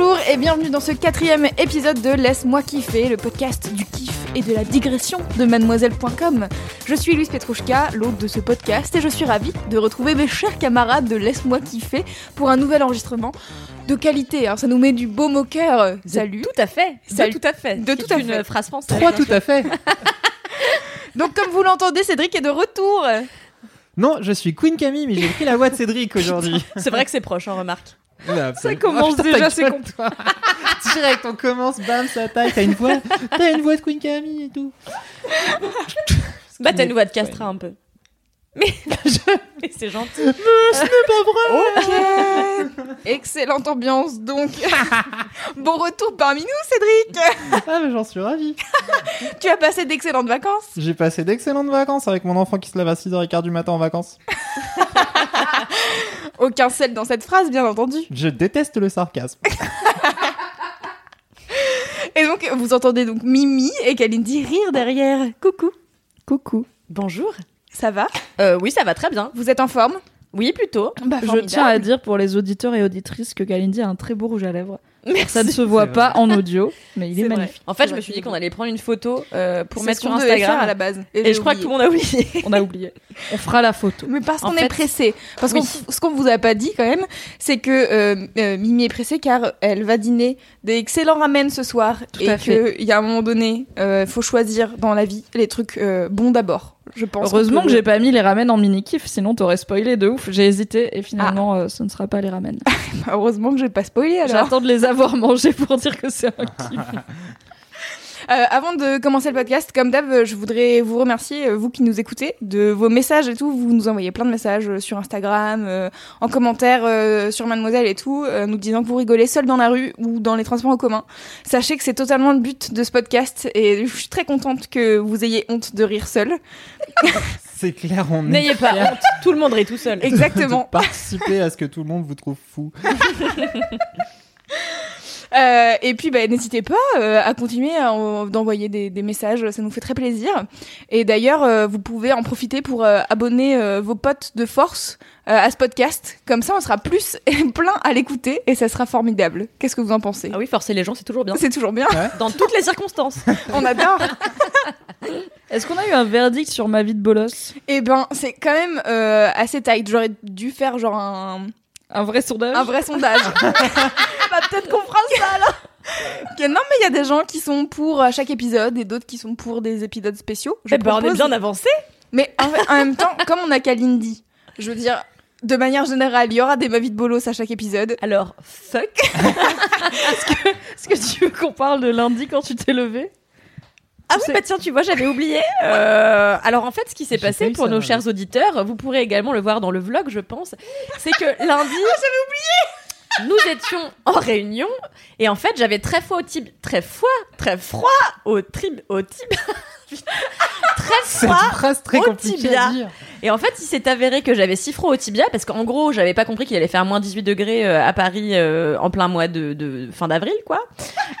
Bonjour et bienvenue dans ce quatrième épisode de Laisse-moi kiffer, le podcast du kiff et de la digression de mademoiselle.com. Je suis Louise Petrouchka, l'hôte de ce podcast, et je suis ravie de retrouver mes chers camarades de Laisse-moi kiffer pour un nouvel enregistrement de qualité. hein. Ça nous met du baume au cœur. Salut. Tout à fait. Salut. De tout à fait. De tout à une fait. phrase française. Trois bien tout à fait. Donc comme vous l'entendez, Cédric est de retour. Non, je suis Queen Camille, mais j'ai pris la voix de Cédric aujourd'hui. C'est vrai que c'est proche, on remarque. Ça commence déjà, c'est con. Direct, on commence, bam, ça taille. T'as une voix, t'as une voix de Queen Camille et tout. Bah, t'as une voix de castra un peu. Mais, mais c'est gentil. Ok. Excellente ambiance donc. bon retour parmi nous, Cédric. Ah, mais j'en suis ravi. Tu as passé d'excellentes vacances. J'ai passé d'excellentes vacances avec mon enfant qui se lève à 6h15 du matin en vacances. Aucun sel dans cette phrase, bien entendu. Je déteste le sarcasme. Et donc, vous entendez donc Mimi et Kalindi rire derrière. Coucou. Coucou. Bonjour. Ça va Euh, oui, ça va très bien. Vous êtes en forme Oui, plutôt. bah, Je tiens à dire pour les auditeurs et auditrices que Kalindi a un très beau rouge à lèvres. Ça ne se voit pas en audio, mais il est vrai. magnifique. En fait, je me suis dit qu'on allait prendre une photo euh, pour mettre sur Instagram. faire à la base. Et je crois que tout le monde a oublié. On a oublié. On fera la photo. Mais parce qu'on est pressé. Parce Oui. qu'on ce qu'on vous a pas dit quand même, c'est que euh, euh, Mimi est pressée car elle va dîner des excellents ramen ce soir Tout et qu'il y a un moment donné, euh, faut choisir dans la vie les trucs euh, bons d'abord. Je pense. Heureusement que j'ai pas mis les ramen en mini kiff, sinon t'aurais spoilé de ouf. J'ai hésité et finalement euh, ce ne sera pas les ramen. Heureusement que j'ai pas spoilé alors. J'attends de les avoir mangés pour dire que c'est un kiff. Euh, avant de commencer le podcast, comme d'hab, euh, je voudrais vous remercier, euh, vous qui nous écoutez, de vos messages et tout. Vous nous envoyez plein de messages sur Instagram, euh, en commentaire euh, sur Mademoiselle et tout, euh, nous disant que vous rigolez seul dans la rue ou dans les transports en commun. Sachez que c'est totalement le but de ce podcast et je suis très contente que vous ayez honte de rire seul. C'est clair, on est N'ayez pas honte. Tout le monde rit tout seul. Exactement. de participer à ce que tout le monde vous trouve fou. Euh, et puis, bah, n'hésitez pas euh, à continuer d'envoyer des, des messages, ça nous fait très plaisir. Et d'ailleurs, euh, vous pouvez en profiter pour euh, abonner euh, vos potes de force euh, à ce podcast. Comme ça, on sera plus plein à l'écouter et ça sera formidable. Qu'est-ce que vous en pensez? Ah oui, forcer les gens, c'est toujours bien. C'est toujours bien. Dans toutes les circonstances. On adore. Est-ce qu'on a eu un verdict sur ma vie de bolos? Et ben, c'est quand même euh, assez tight. J'aurais dû faire genre un, Un vrai sondage un vrai sondage. bah, peut-être qu'on fera ça là. Non, mais il y a des gens qui sont pour euh, chaque épisode et d'autres qui sont pour des épisodes spéciaux. Je Eh ben, on est bien avancé. Mais en, fait- en même temps, comme on a Kalindi, je veux dire, de manière générale, il y aura des ma vie de bolos à chaque épisode. Alors, fuck. Est-ce que tu veux qu'on parle de lundi quand tu t'es levé? Ah oui, bah tiens, tu vois, j'avais oublié. Euh, alors en fait, ce qui s'est pas passé pour ça, nos ouais. chers auditeurs, vous pourrez également le voir dans le vlog, je pense, c'est que lundi, j'avais oublié. Nous étions en réunion et en fait, j'avais très froid au tib, très froid, très froid au trib, au tib, très froid. très au tibia. à dire. Et en fait, il s'est avéré que j'avais si froid au tibia parce qu'en gros, j'avais pas compris qu'il allait faire moins 18 degrés euh, à Paris euh, en plein mois de, de fin d'avril, quoi.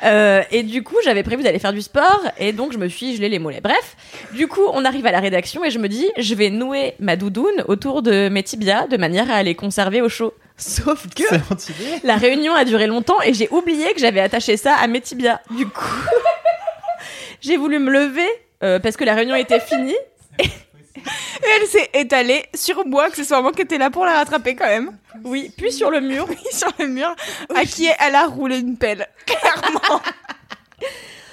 Euh, et du coup, j'avais prévu d'aller faire du sport et donc je me suis gelé les mollets. Bref, du coup, on arrive à la rédaction et je me dis, je vais nouer ma doudoune autour de mes tibias de manière à les conserver au chaud. Sauf que la réunion a duré longtemps et j'ai oublié que j'avais attaché ça à mes tibias. Du coup, j'ai voulu me lever euh, parce que la réunion était finie. Et elle s'est étalée sur moi, accessoirement, qui était là pour la rattraper quand même. Oui, puis sur le mur. sur le mur, à qui elle a roulé une pelle. Clairement.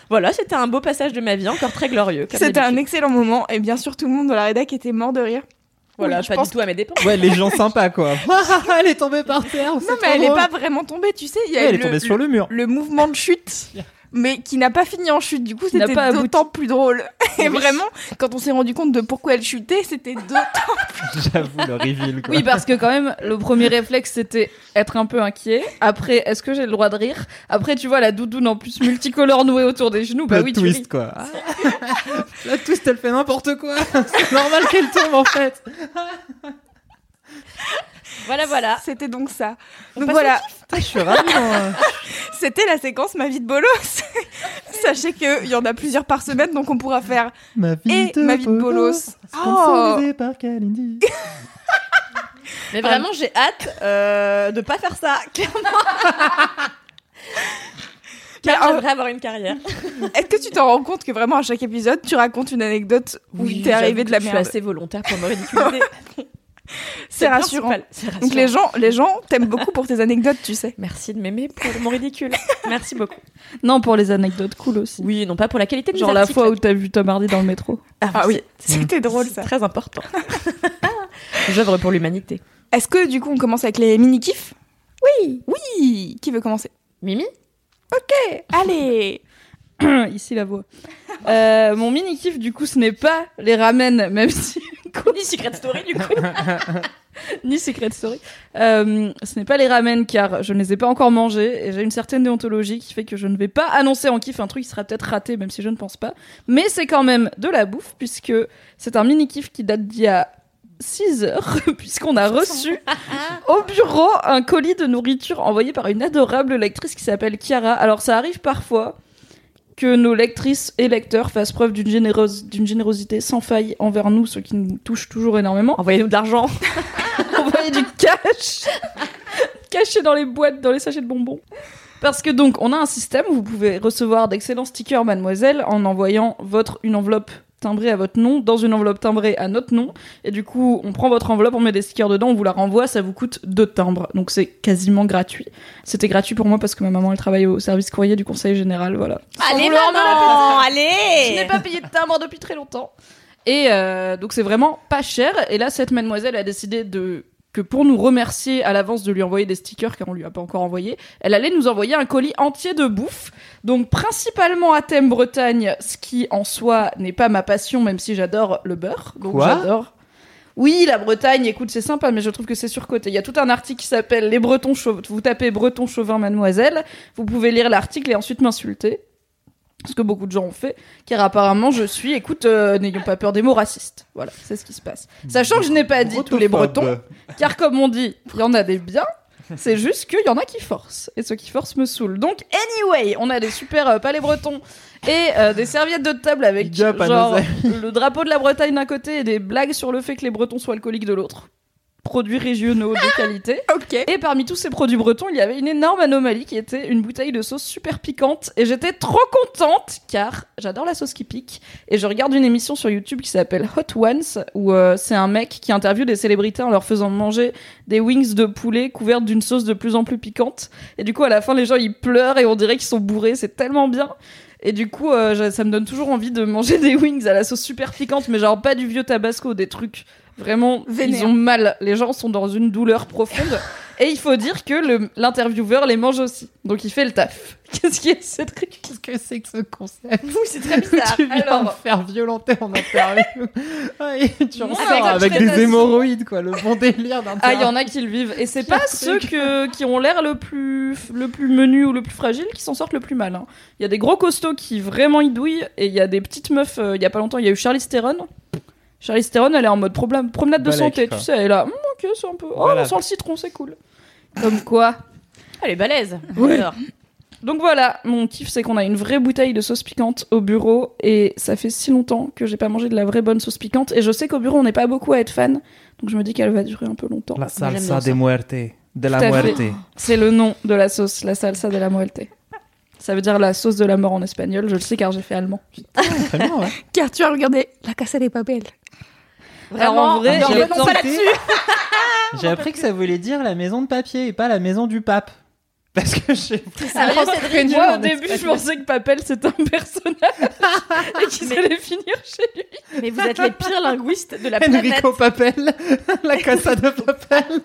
Voilà, c'était un beau passage de ma vie, encore très glorieux. C'était un excellent moment. Et bien sûr, tout le monde dans la rédac était mort de rire. Voilà, Oui, je pas pense du tout à mes dépens. Ouais, les gens sympas quoi. elle est tombée par terre. Non, mais elle est pas vraiment tombée, tu sais. Il y a elle est le- tombée sur le mur. le mouvement de chute. Mais qui n'a pas fini en chute. Du coup, c'était d'autant plus drôle. Et vraiment, quand on s'est rendu compte de pourquoi elle chutait, c'était d'autant. J'avoue, le reveal, quoi. Oui, parce que quand même, le premier réflexe, c'était être un peu inquiet. Après, est-ce que j'ai le droit de rire? Après, tu vois, la doudoune en plus multicolore nouée autour des genoux. Bah Plot oui, tu twist, ris. quoi. Ah. La twist, elle fait n'importe quoi. C'est normal qu'elle tombe, en fait. Voilà, voilà. C'était donc ça. Donc voilà, Putain, je suis ravi, moi. c'était la séquence Ma vie de bolos. Sachez qu'il y en a plusieurs par semaine, donc on pourra faire Ma vie Et ma vie de bolos. Sponsorisée par Kalindi. Mais vraiment, j'ai hâte euh, de pas faire ça. Clairement. J'aimerais avoir une carrière. Est-ce que tu t'en rends compte que vraiment à chaque épisode, tu racontes une anecdote où il t'est arrivé de la Je suis merde assez volontaire pour me ridiculiser. C'est rassurant. Donc les gens, les gens t'aiment beaucoup pour tes anecdotes, tu sais. Merci de m'aimer pour mon ridicule. Merci beaucoup. Non, pour les anecdotes cool aussi. Oui, non pas pour la qualité de Genre mes la articles. fois où t'as vu Tom Hardy dans le métro. Ah oui, C'était drôle ça. c'est très important. J'œuvre pour l'humanité. Est-ce que du coup on commence avec les mini kifs Oui. Oui. Qui veut commencer? Mimi? Allez. Ici la voix. Euh, mon mini kiff du coup ce n'est pas les ramen même si Ni Secret Story du coup. ni Secret Story. Euh, ce n'est pas les ramen car je ne les ai pas encore mangés et j'ai une certaine déontologie qui fait que je ne vais pas annoncer en kiff un truc qui sera peut-être raté même si je ne pense pas. Mais c'est quand même de la bouffe puisque c'est un mini kiff qui date d'il y a 6 heures puisqu'on a reçu au bureau un colis de nourriture envoyé par une adorable lectrice qui s'appelle Chiara. Alors ça arrive parfois que nos lectrices et lecteurs fassent preuve d'une générosité sans faille envers nous, ce qui nous touche toujours énormément. Envoyez-nous de l'argent. Envoyer du cash caché dans les boîtes, dans les sachets de bonbons. Parce que donc, on a un système où vous pouvez recevoir d'excellents stickers Mademoiselle en envoyant votre une enveloppe timbrée à votre nom dans une enveloppe timbrée à notre nom. Et du coup, on prend votre enveloppe, on met des stickers dedans, on vous la renvoie, ça vous coûte deux timbres. Donc c'est quasiment gratuit. C'était gratuit pour moi parce que ma maman, elle travaille au service courrier du conseil général, voilà. Allez maman, Je allez. n'ai pas payé de timbre depuis très longtemps. Et euh, donc c'est vraiment pas cher. Et là, cette mademoiselle a décidé de que pour nous remercier à l'avance de lui envoyer des stickers car on lui a pas encore envoyé, elle allait nous envoyer un colis entier de bouffe. Donc principalement à thème Bretagne, ce qui en soi n'est pas ma passion même si j'adore le beurre. Donc j'adore. Oui, la Bretagne, écoute, c'est sympa, mais je trouve que c'est surcoté. Il y a tout un article qui s'appelle Les Bretons Chauvins. Vous tapez Breton Chauvin Mademoiselle, vous pouvez lire l'article et ensuite m'insulter. Ce que beaucoup de gens ont fait, car apparemment je suis, écoute, euh, n'ayons pas peur des mots racistes. Voilà, c'est ce qui se passe. Sachant que je n'ai pas dit tous les Bretons, car comme on dit, il y en a des biens, c'est juste qu'il y en a qui forcent. Et ceux qui forcent me saoulent. Donc, anyway, on a des super euh, palais bretons et euh, des serviettes de table avec Big up à genre nos le drapeau de la Bretagne d'un côté et des blagues sur le fait que les Bretons soient alcooliques de l'autre. Produits régionaux de qualité. Ok. Et parmi tous ces produits bretons, il y avait une énorme anomalie qui était une bouteille de sauce super piquante. Et j'étais trop contente car j'adore la sauce qui pique. Et je regarde une émission sur YouTube qui s'appelle Hot Ones où euh, c'est un mec qui interviewe des célébrités en leur faisant manger des wings de poulet couvertes d'une sauce de plus en plus piquante. Et du coup, à la fin, les gens ils pleurent et on dirait qu'ils sont bourrés. C'est tellement bien. Et du coup, euh, ça me donne toujours envie de manger des wings à la sauce super piquante, mais genre pas du vieux tabasco, des trucs vraiment Vénère. ils ont mal. Les gens sont dans une douleur profonde. Et il faut dire que le- l'intervieweur les mange aussi. Donc il fait le taf. Qu'est-ce qui est cette truc Qu'est-ce que c'est que ce concept? Oui, c'est très bizarre. Tu viens Alors- faire violenter en interview. Ah, tu ressors avec avec des hémorroïdes, quoi. Le bon délire d'un Ah, il y en a qui le vivent. Et c'est pas ceux que, qui ont l'air le plus, le plus menu ou le plus fragile qui s'en sortent le plus mal. hein. Il y a des gros costauds qui vraiment y douillent. Et il y a des petites meufs. euh, Il y a pas longtemps, il y a eu Charlize Theron. Charlize Theron, elle est en mode problème, promenade de santé, quoi. tu sais. Elle est là, Hum, ok, c'est un peu. Oh, Voilà. on sent le citron, c'est cool. Comme quoi. Elle est balèze. Ouais. Donc voilà, mon kiff c'est qu'on a une vraie bouteille de sauce piquante au bureau et ça fait si longtemps que j'ai pas mangé de la vraie bonne sauce piquante et je sais qu'au bureau on n'est pas beaucoup à être fan, donc je me dis qu'elle va durer un peu longtemps. La j'aime bien salsa ça. de muerte. De la Tout à fait. muerte. C'est le nom de la sauce, la salsa de la muerte. Ça veut dire la sauce de la mort en espagnol, je le sais car j'ai fait allemand. Très bien, ouais. Car tu as regardé La Casa des Papel. Alors, en vrai, non, pas là-dessus. J'ai appris que ça voulait dire la maison de papier et pas la maison du pape. Parce que j'ai Cédric Moi au début je pensais que Papel c'était un personnage et qu'ils Mais- allaient finir chez lui. Mais vous êtes les pires linguistes de la planète. Enrico Papel, la casa de Papel.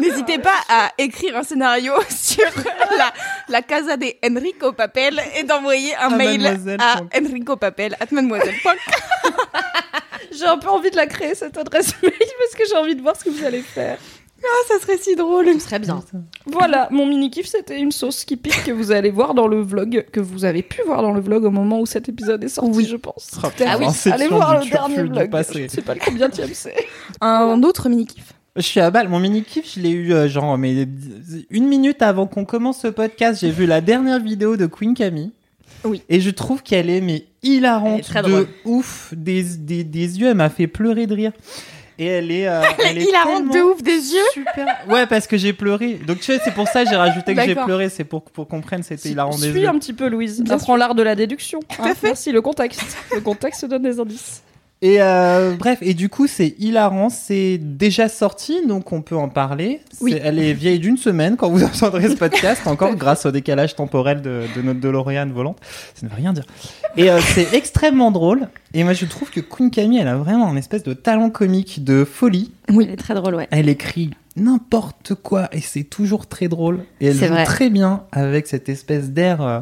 N'hésitez pas à écrire un scénario sur la, la casa de Enrico Papel et d'envoyer un À mail à Enrico Papel at mademoiselle. J'ai un peu envie de la créer cette adresse mail parce que j'ai envie de voir ce que vous allez faire. Ah, ça serait si drôle. Ce serait bien. Voilà, mon mini kiff c'était une sauce qui pique que vous allez voir dans le vlog, que vous avez pu voir dans le vlog au moment où cet épisode est sorti, Oui. je pense. Ah oui, Inception Allez voir le dernier vlog. passé. Je ne sais pas le combien de c'est. Un autre mini-kiff. Je suis à balle. Mon mini kiff, je l'ai eu euh, genre mais une minute avant qu'on commence ce podcast, j'ai vu la dernière vidéo de Queen Camille. Oui. Et je trouve qu'elle est mais hilarante Elle est très de drôle. ouf, des, des, des yeux, elle m'a fait pleurer de rire. Et elle est, euh, elle est Hilarante de ouf des yeux. Super. Ouais, parce que j'ai pleuré. Donc tu sais, c'est pour ça que j'ai rajouté que j'ai pleuré, c'est pour pour qu'on comprenne c'était hilarant des Suis yeux. un petit peu Louise. Bien Apprends l'art de la déduction. hein. à fait. Merci, le contexte. Le contexte donne des indices. Et euh, bref, et du coup, c'est hilarant, c'est déjà sorti, donc on peut en parler. Oui. Elle est vieille d'une semaine quand vous entendrez ce podcast, encore grâce au décalage temporel de, de notre DeLorean volante. Ça ne veut rien dire. Et euh, c'est extrêmement drôle. Et moi, je trouve que Queen Camille, elle a vraiment un espèce de talent comique de folie. Oui, elle est très drôle, ouais. Elle écrit n'importe quoi et c'est toujours très drôle. Et elle joue vrai. très bien avec cette espèce d'air euh,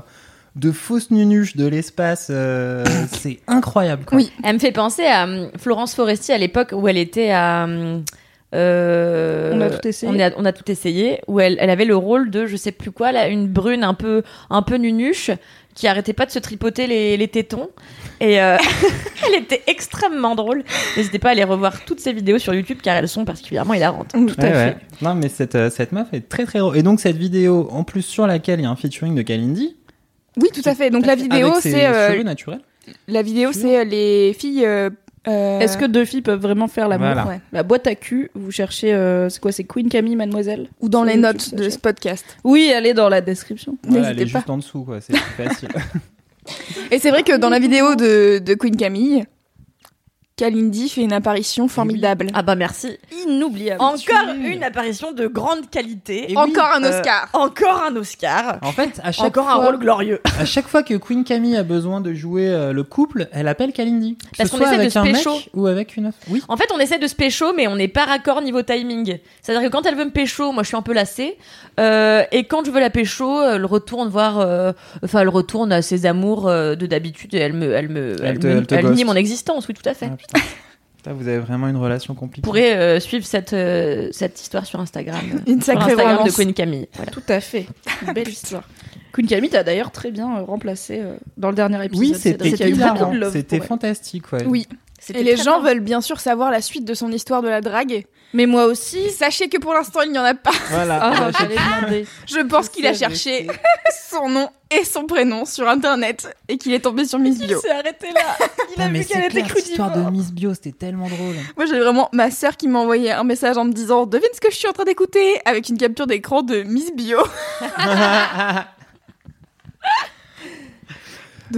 de fausse nunuche de l'espace. euh, c'est incroyable. Quoi. Oui. Elle me fait penser à hum, Florence Foresti à l'époque où elle était à. hum, euh, On a tout essayé. On a, on a tout essayé. Où elle, elle avait le rôle de, je sais plus quoi, là, une brune un peu, un peu nunuche qui arrêtait pas de se tripoter les, les tétons. Et euh, elle était extrêmement drôle. N'hésitez pas à aller revoir toutes ces vidéos sur YouTube car elles sont particulièrement hilarantes. Tout à Ouais, fait. ouais. Non, mais cette, euh, cette meuf est très très drôle. Et donc, cette vidéo, en plus, sur laquelle il y a un featuring de Kalindi. Oui, tout à fait. Donc la vidéo, c'est euh, naturels. la vidéo, c'est euh, les filles. euh, euh, Est-ce que deux filles peuvent vraiment faire l'amour Voilà. Ouais. La boîte à cul, vous cherchez, euh, c'est quoi, c'est Queen Camille, mademoiselle ou dans les notes de ce podcast. Oui, elle est dans la description. Voilà, elle est N'hésitez pas. juste en dessous, quoi. C'est plus facile. Et c'est vrai que dans la vidéo de, de Queen Camille, Kalindi fait une apparition formidable. Ah bah merci. Inoubliable. Encore une apparition de grande qualité. Et Encore un Euh, Oscar. Encore un Oscar. en fait, à chaque, Encore fois, un rôle glorieux. à chaque fois que Queen Camille a besoin de jouer euh, le couple, elle appelle Kalindi. Que Parce ce qu'on essaie de avec se un pécho. mec ou avec une. Oui. En fait, on essaie de se pécho, mais on n'est pas raccord niveau timing. C'est-à-dire que quand elle veut me pécho, moi je suis un peu lassée. Euh, et quand je veux la pécho, elle retourne voir, euh, enfin elle retourne à ses amours euh, de d'habitude et elle me, elle me, Elle elle, te- me- elle elle nie mon existence. Oui, tout à fait. Ah, putain. Putain, vous avez vraiment une relation compliquée. Vous pourrez euh, suivre cette cette, cette histoire sur Instagram. Une Sur sacrée Instagram de. Queen Camille. Voilà. Tout à fait. Une belle histoire. Queen Camille t'a d'ailleurs très bien euh, remplacé euh, dans le dernier épisode. Oui, c'était C'était fantastique, ouais. Oui. Et les gens bien. veulent bien sûr savoir la suite de son histoire de la drague. Mais moi aussi. Sachez que pour l'instant, il n'y en a pas. Voilà. Demander. Je pense qu'il a cherché son nom et son prénom sur internet et qu'il est tombé sur Miss Il Bio. s'est arrêté là. Il a mais vu qu'elle était clair, cette histoire de crudivore. Miss Bio, c'était tellement drôle. Moi, j'ai vraiment ma sœur qui m'a envoyé un message en me disant Devine ce que je suis en train d'écouter avec une capture d'écran de Miss Bio.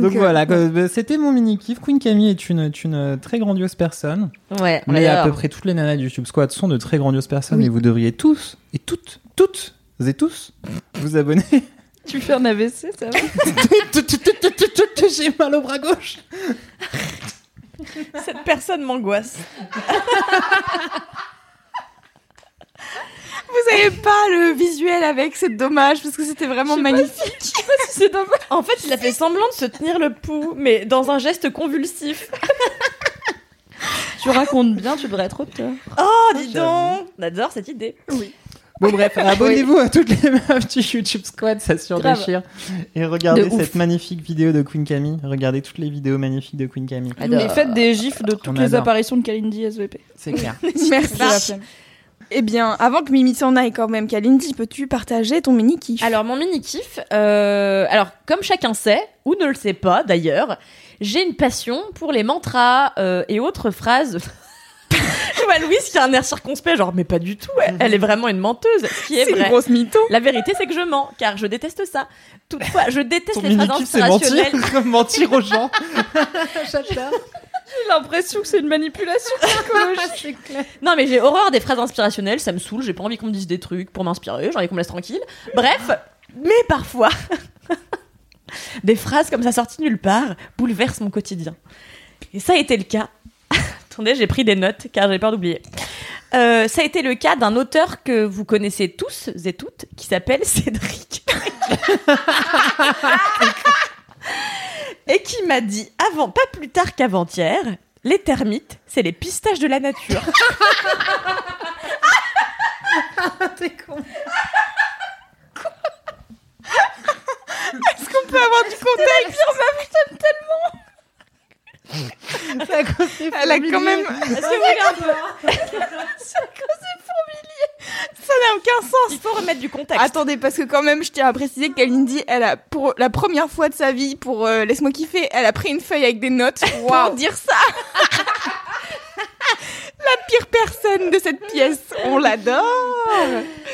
Donc, euh, voilà, quoi, bah, c'était mon mini kiff. Queen Camille est une, est une euh, très grandiose personne. Ouais, on Mais à peu près toutes les nanas du YouTube Squad sont de très grandioses personnes Oui. et vous devriez tous et toutes, toutes et tous vous abonner. Tu fais un AVC, ça va? J'ai mal au bras gauche. Cette personne m'angoisse. Vous avez pas le visuel avec, c'est dommage parce que c'était vraiment magnifique. C'est dommage. En fait, il a fait semblant de se tenir le pouls, mais dans un geste convulsif. Tu racontes bien, tu devrais être auteur. Oh, dis donc On adore cette idée. Bon bref, abonnez-vous à toutes les meufs du YouTube Squad, ça surdéchire. Et regardez De ouf. cette magnifique vidéo de Queen Camille. Regardez toutes les vidéos magnifiques de Queen Camille. Adore. Mais faites des gifs de toutes les apparitions de Kalindi SVP. C'est clair. Merci. Eh bien, avant que Mimi s'en aille quand même, Kalindi, peux-tu partager ton mini kiff? Alors, mon mini kiff, euh, alors comme chacun sait, ou ne le sait pas d'ailleurs, j'ai une passion pour les mantras euh, et autres phrases. Je vois Louise qui a un air circonspect, genre, mais pas du tout, elle, elle est vraiment une menteuse, ce qui est, c'est une grosse mytho. La vérité, c'est que je mens, car je déteste ça. Toutefois, je déteste Ton les phrases mini-kiff, c'est mentir, inspirationnelles. mentir aux gens. J'ai l'impression que c'est une manipulation psychologique. Non, mais j'ai horreur des phrases inspirationnelles, ça me saoule, j'ai pas envie qu'on me dise des trucs pour m'inspirer, j'ai envie qu'on me laisse tranquille. Bref, mais parfois, des phrases comme ça sorties nulle part bouleversent mon quotidien. Et ça a été le cas Attendez, j'ai pris des notes car j'ai peur d'oublier. Euh, ça a été le cas d'un auteur que vous connaissez tous et toutes qui s'appelle Cédric. Et qui m'a dit avant, pas plus tard qu'avant-hier, les termites, c'est les pistaches de la nature. Est-ce qu'on peut avoir du contexte Elle a quand même. Est-ce que Ça n'a aucun sens. Il faut remettre du contexte. Attendez, parce que quand même, je tiens à préciser qu'Alindy, elle a, pour la première fois de sa vie, pour euh, Laisse-moi kiffer, elle a pris une feuille avec des notes pour dire ça. pire personne de cette pièce. On l'adore.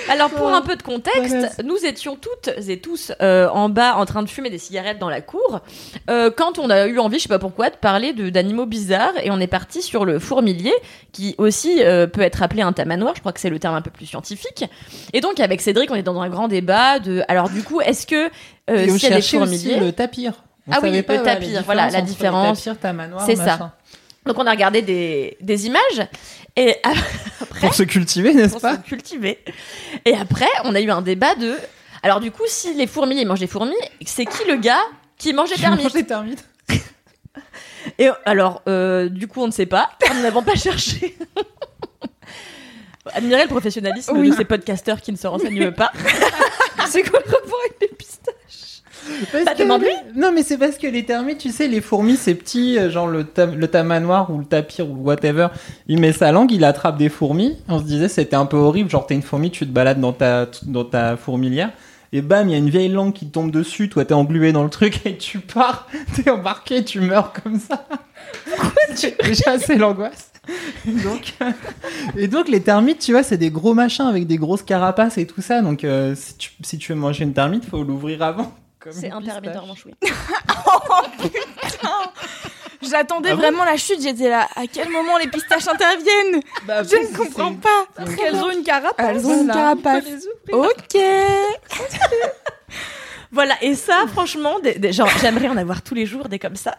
Alors pour un peu de contexte, nous étions toutes et tous euh, en bas en train de fumer des cigarettes dans la cour euh, quand on a eu envie, je sais pas pourquoi, de parler d'animaux bizarres et on est parti sur le fourmilier qui aussi euh, peut être appelé un tamanoir, je crois que c'est le terme un peu plus scientifique. Et donc avec Cédric, on est dans un grand débat de alors du coup, est-ce que euh, Et on y a des aussi le tapir. On Ah oui, le tapir, voilà, la différence. C'est ça. Donc on a regardé des, des images et après Pour se cultiver, n'est-ce pour pas se cultiver. Et après, on a eu un débat de. Alors du coup, si les fourmis ils mangent des fourmis, c'est qui le gars qui mange des Qui mange termites les termites Et alors, euh, du coup, on ne sait pas. Nous n'avons pas cherché. Admirer le professionnalisme Oui. de ces podcasteurs qui ne se renseignent pas. C'est quoi le rapport avec les pistaches Bah, que-. Non, mais c'est parce que les termites, tu sais, les fourmis, c'est petit, euh, genre le, tam- le tamanoir ou le tapir ou whatever, il met sa langue, il attrape des fourmis. On se disait, c'était un peu horrible, genre t'es une fourmi, tu te balades dans ta, dans ta fourmilière. Et bam, il y a une vieille langue qui tombe dessus, toi t'es englué dans le truc et tu pars, t'es embarqué, tu meurs comme ça. Déjà, c'est l'angoisse. Et donc, et donc, les termites, tu vois, c'est des gros machins avec des grosses carapaces et tout ça. Donc, euh, si, tu, si tu veux manger une termite, faut l'ouvrir avant. C'est un pistache. termite manchoui. J'attendais Ah bon vraiment la chute. J'étais là. À quel moment les pistaches interviennent Bah, Je ne comprends pas. Elles ont une carapace. Elles ont une Voilà. carapace. Ok. Voilà, et ça, franchement, des, des- genre, j'aimerais en avoir tous les jours des comme ça.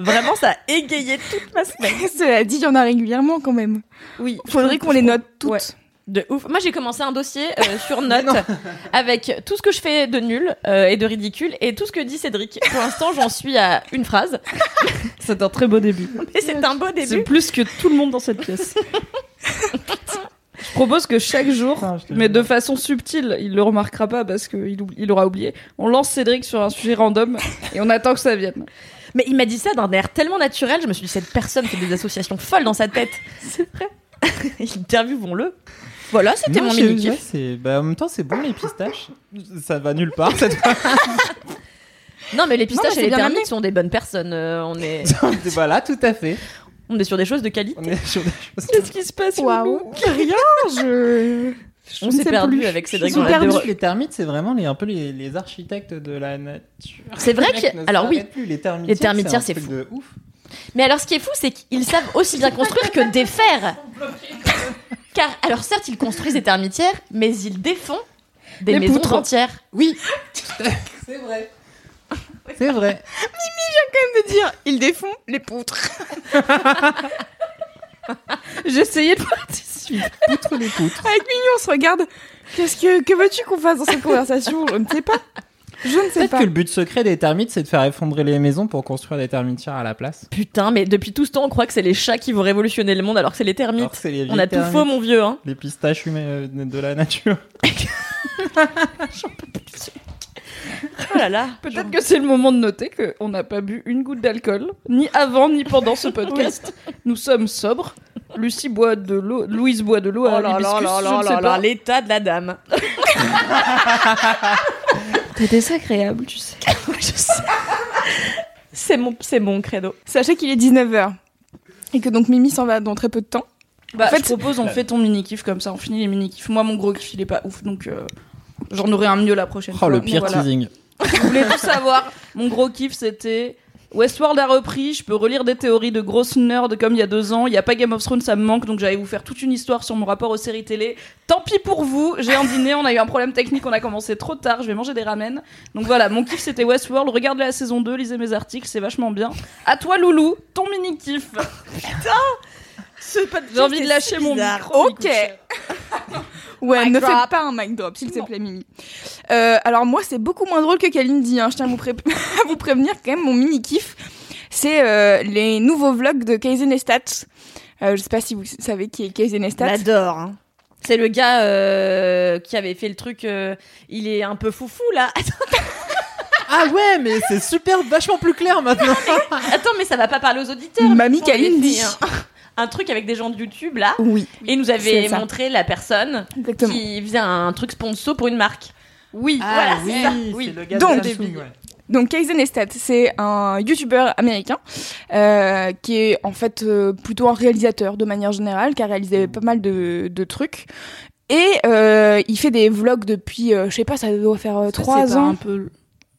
Vraiment, ça a égayé toute ma semaine. Cela dit, il y en a régulièrement quand même. Oui. Faudrait qu'on les note toutes. Ouais. De ouf. Moi, j'ai commencé un dossier euh, sur notes avec tout ce que je fais de nul euh, et de ridicule et tout ce que dit Cédric. Pour l'instant, j'en suis à une phrase. C'est un très beau début. C'est un beau C'est début. plus que tout le monde dans cette pièce. Je propose que chaque jour, mais de façon subtile, il le remarquera pas parce qu'il il aura oublié. On lance Cédric sur un sujet random et on attend que ça vienne. Mais il m'a dit ça d'un air tellement naturel. Je me suis dit, cette personne fait des associations folles dans sa tête. C'est vrai. Interviewons-le. Voilà, c'était mon mini ouais, bah, en même temps, c'est bon les pistaches. Ça va nulle part cette. Non, mais les pistaches mais et les termites sont des bonnes personnes. euh, on est, voilà, tout à fait. on est sur des choses de qualité. On est sur des choses. Qu'est-ce qui se passe Waouh. Rien. Je. je On s'est perdu plus. avec Cédric deux- Les termites, c'est vraiment les, un peu les, les architectes de la nature. C'est vrai que- alors oui. plus. les termitières, c'est fou. de ouf. Mais alors, ce qui est fou, c'est qu'ils savent aussi bien construire que défaire. Car, alors certes, ils construisent des termitières, mais ils défont des Les maisons poutres. entières. Oui, c'est vrai. C'est vrai. de dire, ils défont les poutres. J'essayais de participer. Poutre les poutres. Avec Mignon, on se regarde. Qu'est-ce que, que veux-tu qu'on fasse dans cette conversation? Je ne sais pas. Je ne sais Peut-être pas. que le but secret des termites, c'est de faire effondrer les maisons pour construire des termitières à la place. Putain, mais depuis tout ce temps, on croit que c'est les chats qui vont révolutionner le monde, alors que c'est les termites. Alors c'est les On a tout faux, mon vieux, hein. Les pistaches humaines euh, de la nature. Oh là là. Peut-être que c'est le moment de noter qu'on n'a pas bu une goutte d'alcool, ni avant ni pendant ce podcast. Nous sommes sobres. Lucie boit de l'eau, Louise boit de l'eau à Oh là là l'hibiscus, là je là ne sais là pas. là, l'état de la dame. T'es désagréable, tu sais. Je sais. C'est mon, c'est mon credo. Sachez qu'il est 19h. Et que donc Mimi s'en va dans très peu de temps. Bah, En fait- je propose, on fait ton mini-kiff comme ça, on finit les mini-kiffs. Moi, mon gros kiff, il est pas ouf, donc euh, j'en aurai un mieux la prochaine Oh, fois. le Mais pire voilà. teasing. Vous voulez tout savoir Mon gros kiff, c'était Westworld a repris. Je peux relire des théories de grosses nerds comme il y a deux ans. Il y a pas Game of Thrones, ça me manque, donc j'allais vous faire toute une histoire sur mon rapport aux séries télé. Tant pis pour vous. J'ai un dîner, on a eu un problème technique, on a commencé trop tard. Je vais manger des ramen. Donc voilà, mon kiff c'était Westworld. Regardez la saison 2, lisez mes articles, c'est vachement bien. À toi, Loulou, ton mini kiff. J'ai envie de lâcher mon micro. Ok. Ouais, Mic ne drop. fais pas un mic drop, s'il te plaît, Mimi. Euh, alors moi, c'est beaucoup moins drôle que Kalindi. Hein. Je tiens à vous, pré- à vous prévenir quand même mon mini kiff. C'est euh, les nouveaux vlogs de Kaizen Estat. Euh, je sais pas si vous savez qui est Kaizen Je Estat. l'adore. hein. C'est le gars euh, qui avait fait le truc. euh, il est un peu foufou là. Ah ouais, mais c'est super, vachement plus clair maintenant. Attends, mais ça va pas parler aux auditeurs. Mamie Kalindi. fait Un, truc avec des gens de YouTube là. Oui, Et il nous c'est avait montré la personne exactement. qui faisait un truc sponsor pour une marque. Oui. Voilà, c'est oui, ça. c'est Oui. le gars Donc, de Samsung, ouais. Donc Kaizen Estat, c'est un youtubeur américain euh, qui est en fait euh, plutôt un réalisateur de manière générale, qui a réalisé pas mal de, de trucs. Et euh, il fait des vlogs depuis, euh, je sais pas, ça doit faire euh, trois c'est pas ans. Un peu...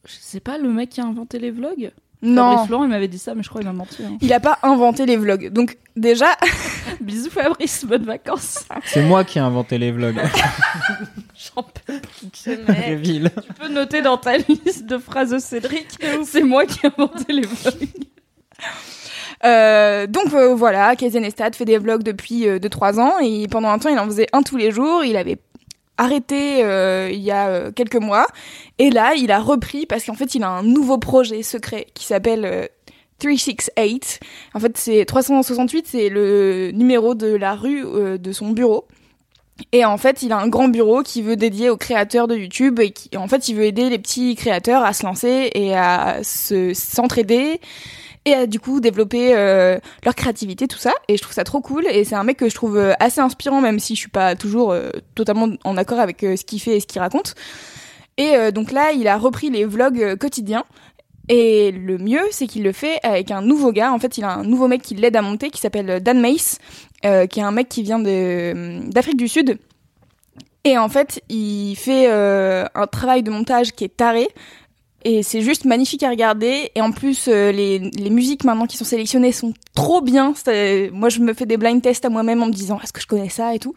Je sais pas, le mec qui a inventé les vlogs? Non, Fabrice Florent, il m'avait dit ça, mais je crois qu'il m'a menti. hein. il a pas inventé les vlogs. Donc déjà, Bisous Fabrice, bonnes vacances. C'est moi qui ai inventé les vlogs. J'en peux plus. Réville. Tu peux noter dans ta liste de phrases de Cédric, c'est moi qui ai inventé les vlogs. euh, donc euh, voilà, Kaizen Estat fait des vlogs depuis 2-3 ans et pendant un temps il en faisait un tous les jours. Il avait arrêté euh, il y a euh, quelques mois et là il a repris parce qu'en fait il a un nouveau projet secret qui s'appelle euh, 368. En fait c'est 368 c'est le numéro de la rue euh, de son bureau. Et en fait, il a un grand bureau qui veut dédier aux créateurs de YouTube et qui, en fait, il veut aider les petits créateurs à se lancer et à se s'entraider et à du coup développer euh, leur créativité, tout ça. Et je trouve ça trop cool. Et c'est un mec que je trouve euh, assez inspirant, même si je suis pas toujours euh, totalement en accord avec ce qu'il fait et ce qu'il raconte. Et donc là, il a repris les vlogs quotidiens. Et le mieux, c'est qu'il le fait avec un nouveau gars. En fait, il a un nouveau mec qui l'aide à monter, qui s'appelle Dan Mace, qui est un mec qui vient d'Afrique du Sud. Et en fait, il fait un travail de montage qui est taré. Et c'est juste magnifique à regarder. Et en plus, euh, les, les musiques maintenant qui sont sélectionnées sont trop bien. C'est- Moi, je me fais des blind tests à moi-même en me disant est-ce que je connais ça et tout.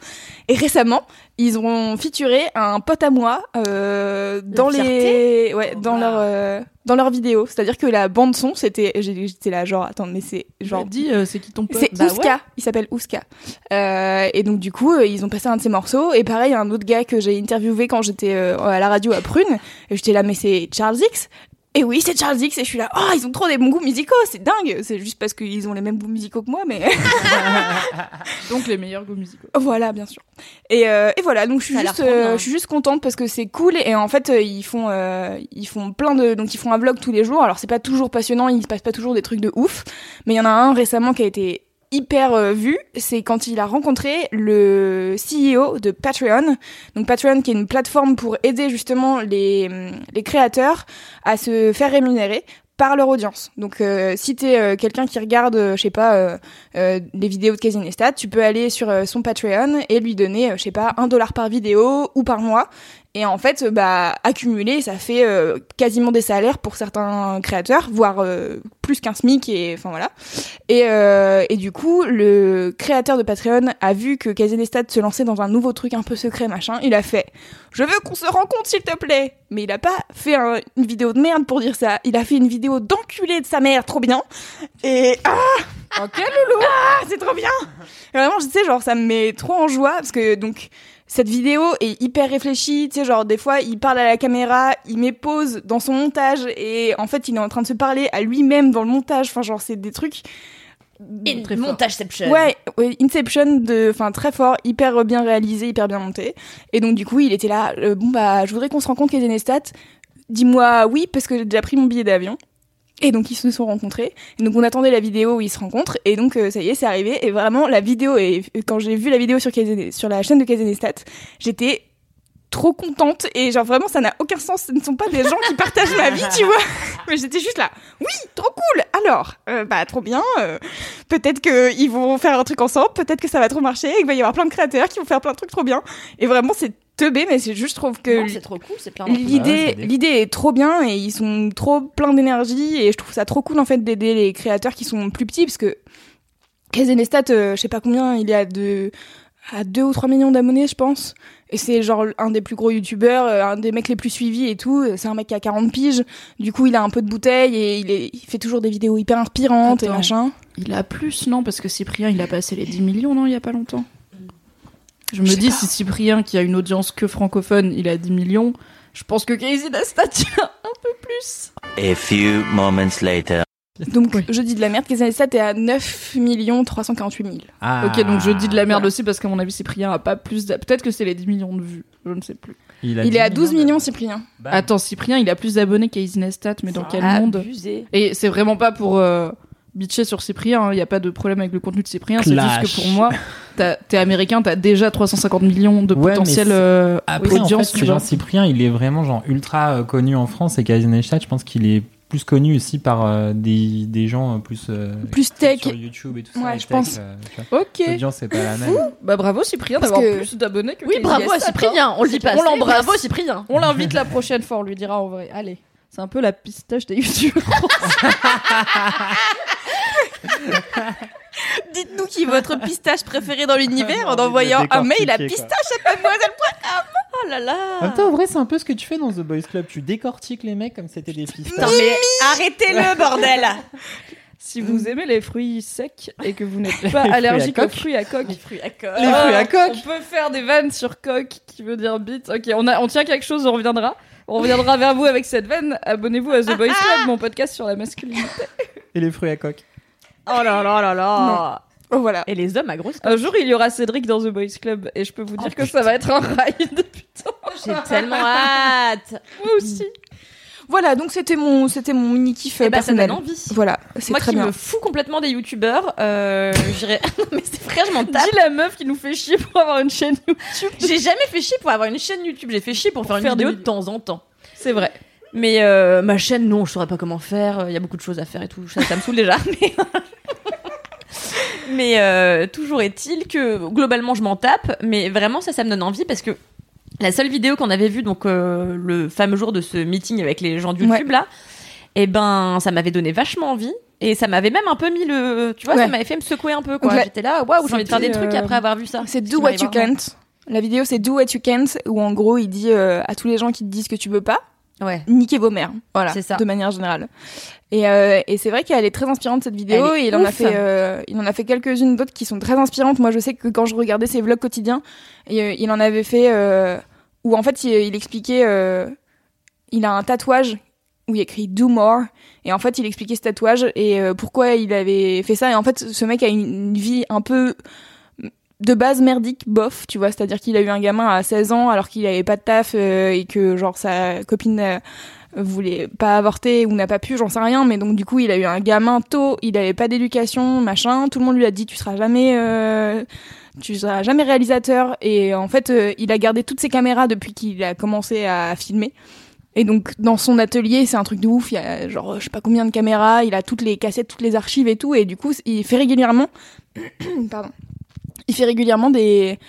Et récemment, ils ont featuré un pote à moi euh, dans les ouais Oh, dans wow. leur euh, dans leur vidéo. C'est-à-dire que la bande son, c'était j'étais là genre attends mais c'est Genre, dis, euh, c'est qui ton pote? C'est Bah Ouska, il s'appelle Ouska. Euh, et donc du coup, euh, ils ont passé un de ses morceaux. Et pareil, un autre gars que j'ai interviewé quand j'étais euh, à la radio à Prune. J'étais là, mais c'est Charles X. Et oui, c'est Charles X. Et je suis là, oh, ils ont trop des bons goûts musicaux, c'est dingue. C'est juste parce qu'ils ont les mêmes goûts musicaux que moi, mais Donc les meilleurs goûts musicaux. voilà, bien sûr. Et, euh, et voilà, donc je suis juste, euh, je suis juste contente parce que c'est cool. Et en fait, euh, ils font, euh, ils font plein de, donc ils font un vlog tous les jours. Alors c'est pas toujours passionnant, il se passe pas toujours des trucs de ouf, mais il y en a un récemment qui a été hyper euh, vu, c'est quand il a rencontré le CEO de Patreon. Donc Patreon qui est une plateforme pour aider justement les, hum, créateurs à se faire rémunérer par leur audience. Donc euh, si t'es euh, quelqu'un qui regarde, euh, je sais pas, des vidéos de Casey Neistat, tu peux aller sur son Patreon et lui donner, je sais pas, un dollar par vidéo ou par mois. Et en fait, euh, bah, accumuler, ça fait euh, quasiment des salaires pour certains créateurs, voire euh, plus qu'un SMIC, et enfin voilà. Et, euh, et du coup, le créateur de Patreon a vu que Kazenestat se lançait dans un nouveau truc un peu secret, machin. Il a fait Je veux qu'on se rencontre, s'il te plaît Mais il a pas fait un- une vidéo de merde pour dire ça. Il a fait une vidéo d'enculé de sa mère, trop bien. Et ah Ok, loulou ah, c'est trop bien Et Vraiment, je sais, genre, ça me met trop en joie parce que donc cette vidéo est hyper réfléchie. Tu sais, genre des fois, il parle à la caméra, il met pause dans son montage et en fait, il est en train de se parler à lui-même dans le montage. Enfin, genre, c'est des trucs. Et Très montageception. Ouais, ouais, Inception de, enfin très fort, hyper bien réalisé, hyper bien monté. Et donc du coup, il était là. euh, bon bah, je voudrais qu'on se rencontre, Kezenestat. Dis-moi oui parce que j'ai déjà pris mon billet d'avion. Et donc ils se sont rencontrés. Et donc on attendait la vidéo où ils se rencontrent. Et donc euh, ça y est, c'est arrivé. Et vraiment la vidéo et quand j'ai vu la vidéo sur sur la chaîne de Kezenestat, j'étais trop contente. Et genre vraiment ça n'a aucun sens. Ce ne sont pas des gens qui partagent ma vie tu vois. Mais j'étais juste là. Oui trop cool. Alors euh, bah trop bien. Euh, peut-être que ils vont faire un truc ensemble. Peut-être que ça va trop marcher. Et qu'il va y avoir plein de créateurs qui vont faire plein de trucs trop bien. Et vraiment c'est teubé mais c'est juste je trouve que Non, c'est trop cool, c'est plein Ouais, l'idée des- l'idée est trop bien et ils sont trop pleins d'énergie et je trouve ça trop cool en fait d'aider les créateurs qui sont plus petits parce que Kazenestat euh, je sais pas combien il y a de à 2 ou 3 millions d'abonnés je pense. Et c'est genre un des plus gros youtubeurs euh, un des mecs les plus suivis et tout. C'est un mec qui a 40 piges. Du coup il a un peu de bouteille et il, est, il fait toujours des vidéos hyper inspirantes et machin. Il a plus, non? Parce que Cyprien, il a passé les 10 millions, non, il y a pas longtemps. Je me dis, pas. si Cyprien, qui a une audience que francophone, il a 10 millions, je pense que Casey Neistat, il a un peu plus. A few moments later. Donc, Oui. je dis de la merde, Casey Neistat est à 9 348 000. Ah. ok, donc je dis de la merde voilà. aussi, parce qu'à mon avis, Cyprien a pas plus. d'a- Peut-être que c'est les 10 millions de vues, je ne sais plus. Il, a Il 10 est à 12 millions, de- Cyprien. Bah, Attends, Cyprien, il a plus d'abonnés qu'Casey Neistat, mais dans quel monde Abusé. Et c'est vraiment pas pour euh, bitcher sur Cyprien, il n'y a pas de problème avec le contenu de Cyprien, c'est juste que pour moi, t'es américain, t'as déjà 350 millions de Ouais, potentiel euh, Après, en audience, fait, tu genre vois. Cyprien, il est vraiment genre ultra euh, connu en France et Casey Neistat, je pense qu'il est plus connu aussi par euh, des, des gens euh, plus euh, Plus tech. sur YouTube et tout ça. Ouais, et je tech, pense. euh. Ok. L'audience c'est pas la même. Bah bravo Cyprien Parce d'avoir que- plus d'abonnés que Oui, bravo à hein. Cyprien. On le dit pas. On l'embrasse. Bravo Cyprien. On l'invite la prochaine fois, on lui dira en vrai. Allez, c'est un peu la pistache des youtubeurs. Dites-nous qui est votre pistache préféré dans l'univers en Envie de envoyant un mail à pistache à mademoiselle. Oh là là. En même temps, en vrai, c'est un peu ce que tu fais dans The Boys Club. Tu décortiques les mecs comme c'était des pistaches. Non mais arrêtez-le bordel. si vous aimez les fruits secs et que vous n'êtes pas allergique aux fruits à coque, Les fruits à coque. Les fruits à coque. On peut faire des vannes sur coque qui veut dire bite. Ok, on, a, on tient quelque chose, on reviendra. On reviendra vers vous avec cette vanne. Abonnez-vous à The Boys Club, mon podcast sur la masculinité. Et les fruits à coque. Oh là là là là. Oh voilà. Et les hommes à grosse Un jour, il y aura Cédric dans The Boys Club et je peux vous dire que ça va être un ride. Putain, J'ai tellement hâte. moi aussi. Voilà, donc c'était mon, c'était mon mini kiff Et bah ça donne envie. Voilà, c'est Moi très qui bien. me fous complètement des youtubeurs, euh, j'irais. Non, mais c'est vrai, je m'en tape. Dis la meuf qui nous fait chier pour avoir une chaîne YouTube. J'ai jamais fait chier pour avoir une chaîne YouTube. J'ai fait chier pour, faire une faire des vidéo de temps en temps. C'est vrai. Mais euh, ma chaîne, non, je saurais pas comment faire. Il y a beaucoup de choses à faire et tout. Ça, ça me saoule déjà. Mais, mais euh, toujours est-il que globalement, je m'en tape. Mais vraiment, ça, ça me donne envie parce que la seule vidéo qu'on avait vue, donc euh, le fameux jour de ce meeting avec les gens de YouTube là, et ben, ça m'avait donné vachement envie. Et ça m'avait même un peu mis le. Tu vois, Ouais. ça m'avait fait me secouer un peu quoi. La- J'étais là, waouh, j'ai envie de faire des trucs après avoir vu ça. C'est Ce Do What You. Can't. La vidéo, c'est Do What You Can't, où en gros, il dit euh, à tous les gens qui te disent que tu peux pas, Ouais. niquez vos mères. Voilà, C'est ça. de manière générale. Et, euh, et c'est vrai qu'elle est très inspirante cette vidéo. Et il en a fait, euh, il en a fait quelques-unes d'autres qui sont très inspirantes. Moi, je sais que quand je regardais ses vlogs quotidiens, et, euh, il en avait fait euh, où en fait il, il expliquait, euh, il a un tatouage où il écrit Do More. Et en fait, il expliquait ce tatouage et euh, pourquoi il avait fait ça. Et en fait, ce mec a une, vie un peu de base merdique, bof, tu vois. C'est-à-dire qu'il a eu un gamin à 16 ans alors qu'il avait pas de taf euh, et que genre sa copine euh, voulait pas avorter ou n'a pas pu, j'en sais rien. Mais donc du coup, il a eu un gamin tôt, il avait pas d'éducation, machin. Tout le monde lui a dit tu seras jamais, euh, tu seras jamais réalisateur. Et en fait, euh, il a gardé toutes ses caméras depuis qu'il a commencé à filmer. Et donc dans son atelier, c'est un truc de ouf. Il y a genre je sais pas combien de caméras. Il a toutes les cassettes, toutes les archives et tout. Et du coup, il fait régulièrement, pardon, il fait régulièrement des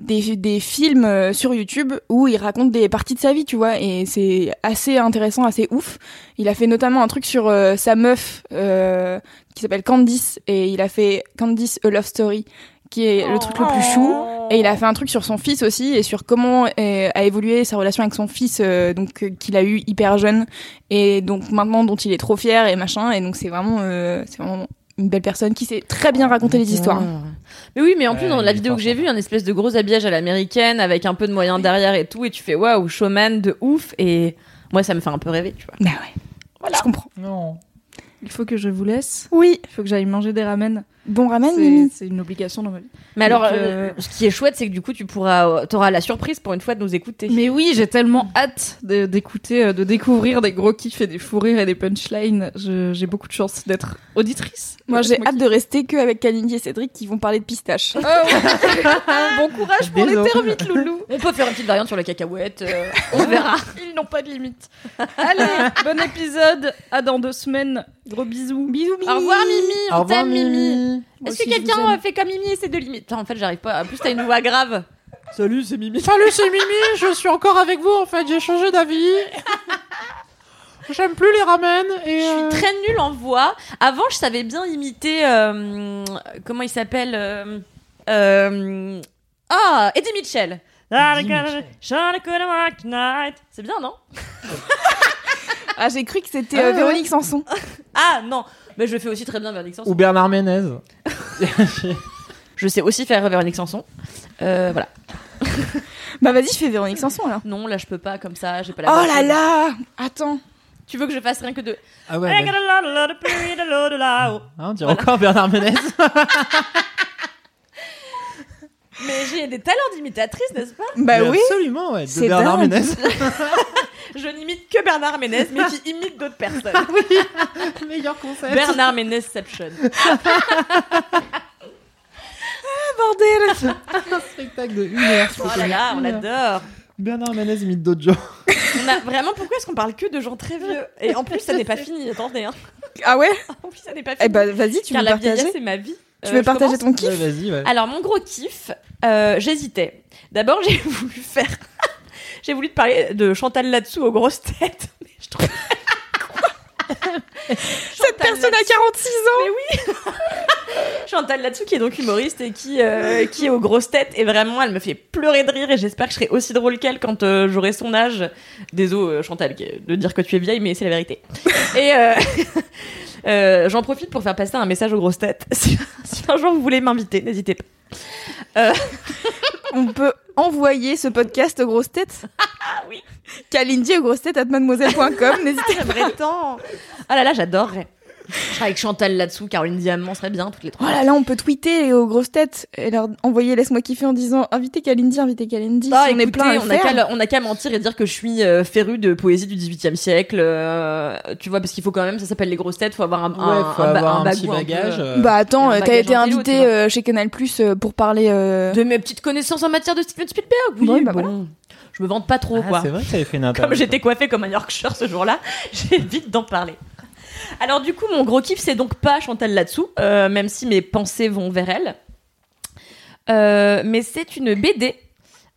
des, des films euh, sur YouTube où il raconte des parties de sa vie, tu vois, et c'est assez intéressant, assez ouf. Il a fait notamment un truc sur euh, sa meuf euh, qui s'appelle Candice, et il a fait Candice A Love Story, qui est le truc le plus chou. Et il a fait un truc sur son fils aussi et sur comment euh, a évolué sa relation avec son fils, euh, donc euh, qu'il a eu hyper jeune et donc maintenant dont il est trop fier et machin. Et donc c'est vraiment, euh, c'est vraiment une belle personne qui sait très bien raconter les histoires. Mais oui, mais en plus, Ouais, dans la vidéo que j'ai vue, un espèce de gros habillage à l'américaine avec un peu de moyens derrière et tout, et tu fais waouh, showman de ouf. Et moi, ça me fait un peu rêver, tu vois. Bah ouais, je comprends. Non. Il faut que je vous laisse. Oui, Il faut que j'aille manger des ramen. Bon ramen, C'est- Mimi. C'est une obligation dans ma vie. Mais alors, Donc, euh, ce qui est chouette, c'est que du coup, tu pourras, t'auras la surprise pour une fois de nous écouter. Mais oui, j'ai tellement hâte de- d'écouter, euh, de découvrir des gros kiffs et des fous rires et des punchlines. Je- J'ai beaucoup de chance d'être auditrice. Moi j'ai hâte de rester que avec Kalindi et Cédric qui vont parler de pistache. Ouais. bon courage pour les termites, loulou. On peut faire une petite variante sur la cacahuète. euh, on verra. Ils n'ont pas de limite. Allez, bon épisode. À dans deux semaines. Gros bisous. Bisous, Mimi. Au revoir, Mimi. Au revoir, Mimi. Mimi. Est-ce que quelqu'un euh, fait comme Mimi et c'est de limite Putain, En fait, j'arrive pas. En plus, t'as une voix grave. Salut, c'est Mimi. Salut, c'est Mimi. Je suis encore avec vous en fait. J'ai changé d'avis. J'aime plus les ramen et. Je euh, suis très nulle en voix. Avant, je savais bien imiter. euh, comment il s'appelle euh, euh, Ah, Eddie Mitchell. Eddie C'est bien, non? Ah j'ai cru que c'était euh, Ah, Véronique Sanson. Ah non, Mais je fais aussi très bien Véronique Sanson. Ou Bernard Ménez. Je sais aussi faire Véronique Sanson. Euh, voilà. Bah vas-y, fais Véronique Sanson alors. Non, là je peux pas comme ça, j'ai pas la Oh là là Attends. Tu veux que je fasse rien que de. Ah ouais. I got a lot, a lot of period, a lot of loud. Hein, on dirait encore Bernard Ménez. Mais j'ai des talents d'imitatrice, n'est-ce pas? Bah Mais oui. Absolument, ouais. De C'est Bernard dingue. Ménez. Je n'imite que Bernard Ménez, mais qui imite d'autres personnes. Meilleur concept. Bernard Ménezception. Bordel Un spectacle de une heure. Oh là là, on l'adore. Bernard Ménez imite d'autres gens. On a vraiment pourquoi est-ce qu'on parle que de gens très vieux? Et en plus ça n'est pas fini, attendez. Hein. Ah ouais? En plus ça n'est pas fini. Eh bah vas-y, tu Car veux la partager? vieillesse c'est ma vie. Tu Euh, veux je partager ton kiff Ouais, vas-y, ouais. Alors mon gros kiff, euh, j'hésitais. D'abord j'ai voulu faire, j'ai voulu te parler de Chantal là-dessous aux grosses têtes. Mais je trouve. Cette personne a 46 ans Mais oui Chantal là-dessous qui est donc humoriste et qui, euh, qui est aux grosses têtes et vraiment elle me fait pleurer de rire et j'espère que je serai aussi drôle qu'elle quand euh, j'aurai son âge. Désolé Chantal de dire que tu es vieille mais c'est la vérité. Et euh, euh, j'en profite pour faire passer un message aux grosses têtes. Si, si un jour vous voulez m'inviter, n'hésitez pas. On peut envoyer ce podcast aux grosses têtes Ah oui Kalindi aux grosses têtes at mademoiselle.com. N'hésitez J'aimerais tant Ah là là j'adorerais. Avec Chantal là-dessous, Caroline Diamant serait bien toutes les Oh trois. là là, on peut tweeter aux grosses têtes et leur envoyer laisse-moi kiffer en disant invitez Kalindi, invitez Kalindi. Ah, si on est plein à on a faire. qu'à on a qu'à mentir et dire que je suis euh, féru de poésie du 18e siècle. euh, tu vois, parce qu'il faut quand même, ça s'appelle les grosses têtes, faut avoir un, un, Ouais, faut un ba- avoir un, bagou petit bagage. euh, euh, Bah attends, t'as été invité euh, chez Canal Plus euh, pour parler. euh, de mes petites connaissances en matière de Steven Spielberg. Oui, Ouais, bah bon, je me vante pas trop, ah, quoi. c'est vrai que t'avais fait une Comme j'étais coiffée comme un Yorkshire ce jour-là, j'ai vite d'en parler. Alors du coup, mon gros kiff, c'est donc pas Chantal là-dessous, euh, même si mes pensées vont vers elle. Euh, mais c'est une BD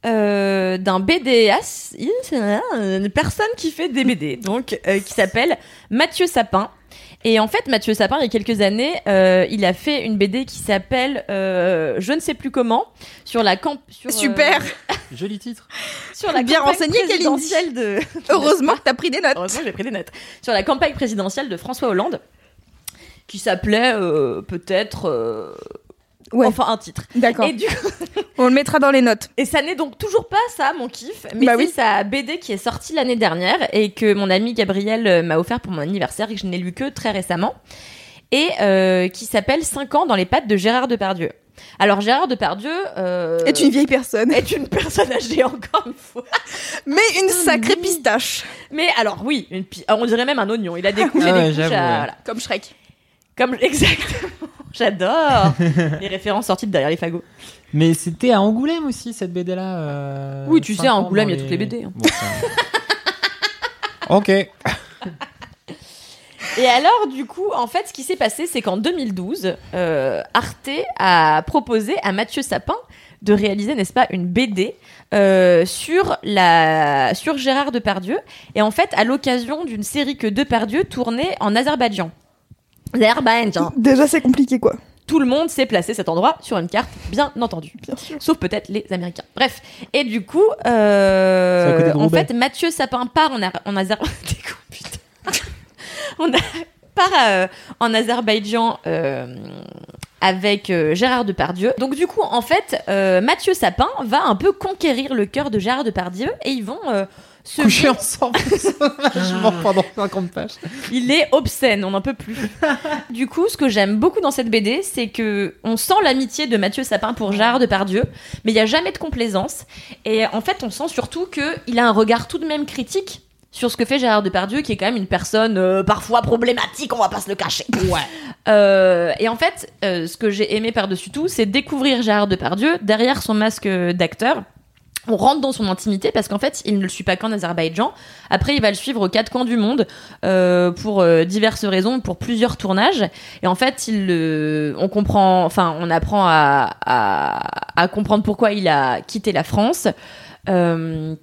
euh, d'un BDas, une personne qui fait des BD, donc qui s'appelle Mathieu Sapin. Et en fait, Mathieu Sapin, il y a quelques années, euh, il a fait une BD qui s'appelle euh, Je ne sais plus comment sur la camp. sur, euh, Super Joli titre. sur la Bien campagne renseigné, présidentielle de. Heureusement que t'as pris des notes. Heureusement que j'ai pris des notes. Sur la campagne présidentielle de François Hollande, qui s'appelait euh, peut-être. Ouais. Enfin, un titre. D'accord. Et, du coup- On le mettra dans les notes. et ça n'est donc toujours pas ça, mon kiff, mais Bah c'est oui. sa BD qui est sortie l'année dernière et que mon ami Gabriel euh, m'a offert pour mon anniversaire et que je n'ai lu que très récemment. Et euh, qui s'appelle 5 ans dans les pattes de Gérard Depardieu. Alors, Gérard Depardieu. euh, Est une vieille personne. est une personne âgée, encore une fois. Mais une sacrée pistache. Mais alors, oui, une pi- on dirait même un oignon. Il a des couches Ah et ouais, des couches. à- voilà. Comme Shrek. Comme exactement. J'adore les références sorties de derrière les fagots. Mais c'était à Angoulême aussi, cette BD-là. euh, Oui, tu sais, à Angoulême, il y a toutes les BD, hein. Bon, ça- ok. Et alors, du coup, en fait, ce qui s'est passé, c'est qu'en 2012, euh, Arte a proposé à Mathieu Sapin de réaliser, n'est-ce pas, une BD euh, sur la sur Gérard Depardieu. Et en fait, à l'occasion d'une série que Depardieu tournait en Azerbaïdjan. Azerbaïdjan. Déjà, c'est compliqué quoi. Tout le monde sait placer cet endroit sur une carte, bien entendu. Bien sûr. Sauf peut-être les Américains. Bref. Et du coup, euh, en fait, Mathieu Sapin part en, Ar- en Azerbaïdjan. On a part euh, en Azerbaïdjan euh, avec euh, Gérard Depardieu. Donc du coup, en fait, euh, Mathieu Sapin va un peu conquérir le cœur de Gérard Depardieu et ils vont euh, ensemble sauvagement pendant 50 pages. il est obscène, on n'en peut plus. du coup, ce que j'aime beaucoup dans cette BD, c'est que on sent l'amitié de Mathieu Sapin pour Gérard Depardieu, mais il y a jamais de complaisance. Et en fait, on sent surtout que il a un regard tout de même critique sur ce que fait Gérard Depardieu, qui est quand même une personne euh, parfois problématique, on va pas se le cacher. Ouais. et en fait, euh, ce que j'ai aimé par-dessus tout, c'est découvrir Gérard Depardieu derrière son masque d'acteur. On rentre dans son intimité parce qu'en fait, il ne le suit pas qu'en Azerbaïdjan. Après, il va le suivre aux quatre coins du monde euh, pour euh, diverses raisons, pour plusieurs tournages. Et en fait, il, le- on comprend, enfin, on apprend à, à, à comprendre pourquoi il a quitté la France. Euh,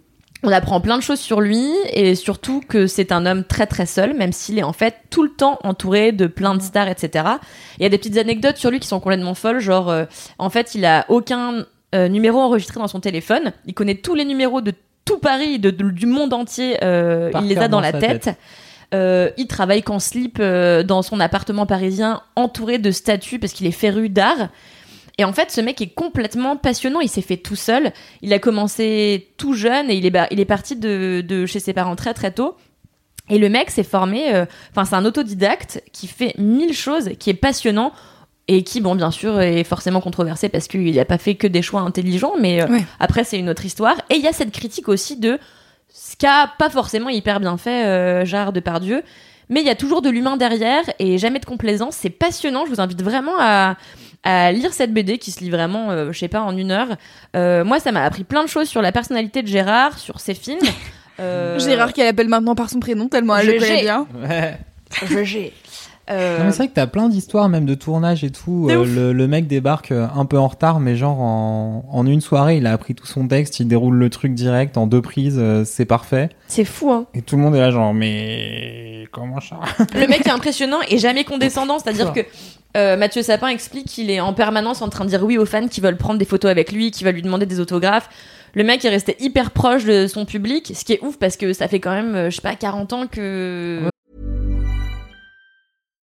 on apprend plein de choses sur lui et surtout que c'est un homme très très seul, même s'il est en fait tout le temps entouré de plein de stars, etc. Il y a des petites anecdotes sur lui qui sont complètement folles, genre euh, en fait il a aucun euh, numéro enregistré dans son téléphone, il connaît tous les numéros de tout Paris, de, de- du monde entier, euh, il les a dans la tête. tête. Euh, il travaille qu'en slip euh, dans son appartement parisien, entouré de statues parce qu'il est féru d'art. Et en fait, ce mec est complètement passionnant. Il s'est fait tout seul. Il a commencé tout jeune et il est, il est parti de, de chez ses parents très très tôt. Et le mec s'est formé. euh, Enfin, c'est un autodidacte qui fait mille choses, qui est passionnant et qui, bon, bien sûr, est forcément controversé parce qu'il n'a pas fait que des choix intelligents. Mais euh, Ouais. après, c'est une autre histoire. Et il y a cette critique aussi de ce qu'a pas forcément hyper bien fait euh, Gérard Depardieu. Mais il y a toujours de l'humain derrière et jamais de complaisance. C'est passionnant. Je vous invite vraiment à, à lire cette BD qui se lit vraiment, euh, je sais pas, en une heure. Euh, moi, ça m'a appris plein de choses sur la personnalité de Gérard, sur ses films. Euh, Gérard qu'elle appelle maintenant par son prénom tellement elle le connaît bien. Ouais. GG. Euh, Non, c'est vrai que t'as plein d'histoires, même de tournage et tout. Euh, le, le mec débarque euh, un peu en retard, mais genre en, en une soirée, il a appris tout son texte, il déroule le truc direct en deux prises, euh, c'est parfait. c'est fou, hein. Et tout le monde est là, genre, mais comment ça Le mec est impressionnant et jamais condescendant. C'est-à-dire que euh, Mathieu Sapin explique qu'il est en permanence en train de dire oui aux fans qui veulent prendre des photos avec lui, qui veulent lui demander des autographes. Le mec est resté hyper proche de son public, ce qui est ouf parce que ça fait quand même, je sais pas, 40 ans que.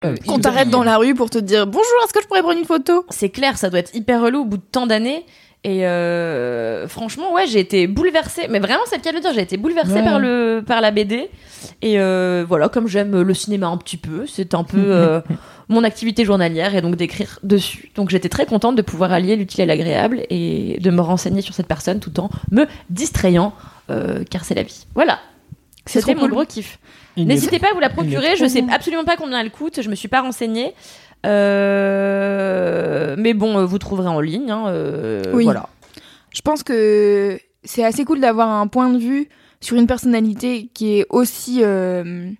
Qu'on t'arrête dans la rue pour te dire bonjour, est-ce que je pourrais prendre une photo? C'est clair, ça doit être hyper relou au bout de tant d'années. Et euh, franchement, ouais, j'ai été bouleversée. Mais vraiment, c'est le cas de le dire, j'ai été bouleversée Ouais. par, le, par la BD. Et euh, voilà, comme j'aime le cinéma un petit peu, c'est un peu euh, mon activité journalière et donc d'écrire dessus. Donc j'étais très contente de pouvoir allier l'utile et l'agréable et de me renseigner sur cette personne tout en me distrayant, euh, car c'est la vie. Voilà. C'est C'était mon cool. gros kiff. N'hésitez pas à vous la procurer. Je sais absolument pas combien elle coûte. Je me suis pas renseignée. Euh, Mais bon, euh, vous trouverez en ligne. hein, euh, Oui. Voilà. Je pense que c'est assez cool d'avoir un point de vue sur une personnalité qui est aussi. euh,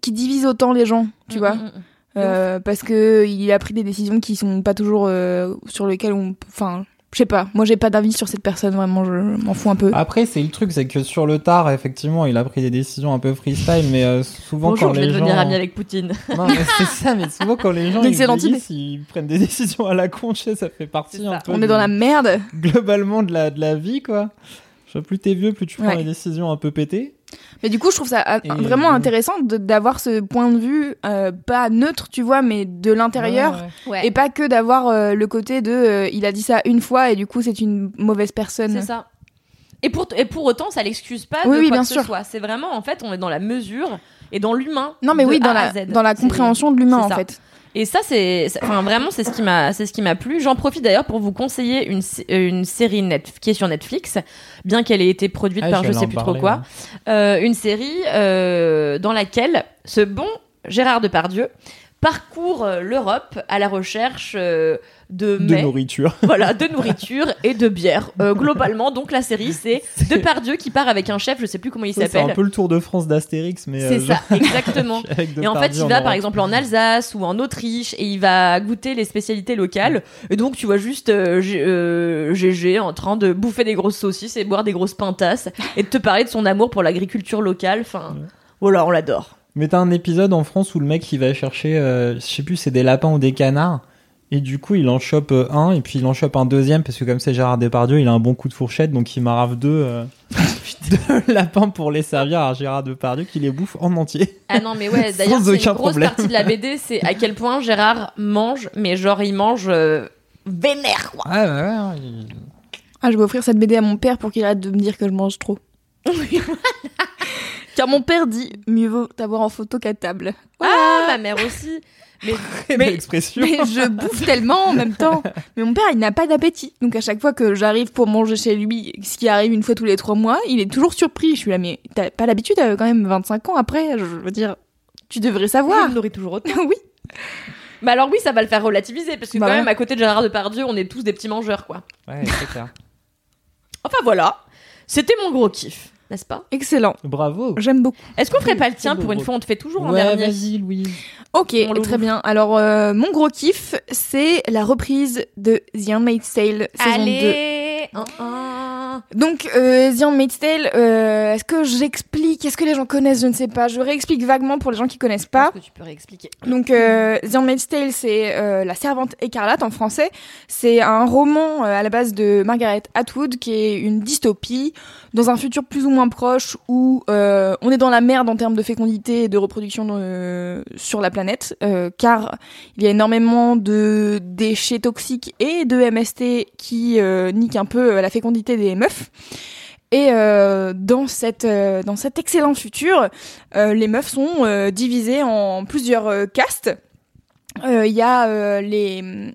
qui divise autant les gens, tu Mm, vois. mm, mm. Euh, parce que il a pris des décisions qui sont pas toujours euh, sur lesquelles on. Enfin, je sais pas. Moi, j'ai pas d'avis sur cette personne, vraiment, je m'en fous un peu. Après, c'est le truc, c'est que sur le tard, effectivement, il a pris des décisions un peu freestyle, mais euh, souvent Bonjour, quand je vais les devenir gens... ami avec Poutine. Non, mais c'est ça, mais souvent quand les gens Une ils ils prennent des décisions à la con, tu sais, ça fait partie un peu on est dans la merde. globalement de la, de la vie, quoi. Je sais, plus t'es vieux, plus tu prends Ouais. des décisions un peu pétées. Mais du coup, je trouve ça Et- vraiment intéressant d'avoir ce point de vue, euh, pas neutre, tu vois, mais de l'intérieur. Ouais, ouais. Et pas que d'avoir euh, le côté de euh, il a dit ça une fois et du coup c'est une mauvaise personne. C'est ça. Et pour, et pour autant, ça l'excuse pas Oui, de oui, quoi bien que ce sûr. soit. C'est vraiment, en fait, on est dans la mesure et dans l'humain. Non mais oui, dans la, dans la compréhension de l'humain en ça. fait. Et ça, c'est, enfin, vraiment, c'est ce qui m'a, c'est ce qui m'a plu. J'en profite d'ailleurs pour vous conseiller une, euh, une série net, qui est sur Netflix, bien qu'elle ait été produite Ah, par je j'allais sais plus trop quoi. Euh, une série euh, dans laquelle ce bon Gérard Depardieu parcourt euh, l'Europe à la recherche euh, de De nourriture. voilà, de nourriture et de bière. Euh, globalement, donc la série, c'est Depardieu qui part avec un chef, je sais plus comment il Ça, C'est un s'appelle. peu le Tour de France d'Astérix, mais. C'est euh, ça, exactement. Et en fait, il va par exemple en Alsace ou en Autriche et il va goûter les spécialités locales. Et donc, tu vois juste euh, euh, GG en train de bouffer des grosses saucisses et boire des grosses pintasses et de te parler de son amour pour l'agriculture locale. Enfin, voilà, on l'adore. Mais t'as un épisode en France où le mec il va chercher, euh, je sais plus, c'est des lapins ou des canards. Et du coup, il en chope euh, un, et puis il en chope un deuxième, parce que comme c'est Gérard Depardieu, il a un bon coup de fourchette, donc il marave deux, euh, deux lapins pour les servir à Gérard Depardieu, qui les bouffe en entier. Ah non, mais ouais, d'ailleurs, c'est une grosse problème. partie de la BD, c'est à quel point Gérard mange, mais genre il mange euh, vénère, quoi. Ouais, ouais, ouais. il- Ah, je vais offrir cette BD à mon père pour qu'il arrête de me dire que je mange trop. Car mon père dit mieux vaut t'avoir en photo qu'à table. Ah, ma mère aussi. Mais Très belle expression. Mais je bouffe tellement en même temps. Mais mon père, il n'a pas d'appétit. Donc à chaque fois que j'arrive pour manger chez lui, ce qui arrive une fois tous les trois mois, il est toujours surpris. Je suis là, mais t'as pas l'habitude, t'as quand même 25 ans après. Je veux dire, tu devrais savoir. je me nourris toujours autant. oui. Mais alors oui, ça va le faire relativiser parce que Bah quand ouais. même à côté de Gérard Depardieu, on est tous des petits mangeurs quoi. Ouais, c'est clair. Enfin voilà, c'était mon gros kiff, n'est-ce pas? Excellent. Bravo. J'aime beaucoup. Est-ce qu'on ferait pas le tien pour une fois? On te fait toujours en Ouais, dernier. vas-y, Louise. Ok, On le très bien. Alors, euh, mon gros kiff, c'est la reprise de The Handmaid's Tale saison 2. Allez, un, un. Donc, euh, The Handmaid's Tale, euh, est-ce que j'explique? Est-ce que les gens connaissent? Je ne sais pas. Je réexplique vaguement pour les gens qui connaissent pas. Est-ce que tu peux réexpliquer Donc, euh, The Handmaid's Tale, c'est euh, La Servante écarlate en français. C'est un roman euh, à la base de Margaret Atwood, qui est une dystopie dans un futur plus ou moins proche où euh, on est dans la merde en termes de fécondité et de reproduction euh, sur la planète, euh, car il y a énormément de déchets toxiques et de MST qui euh, niquent un peu euh, la fécondité des meufs. Et euh, dans cette dans cet excellent futur, les meufs sont divisées en plusieurs castes. Il y a les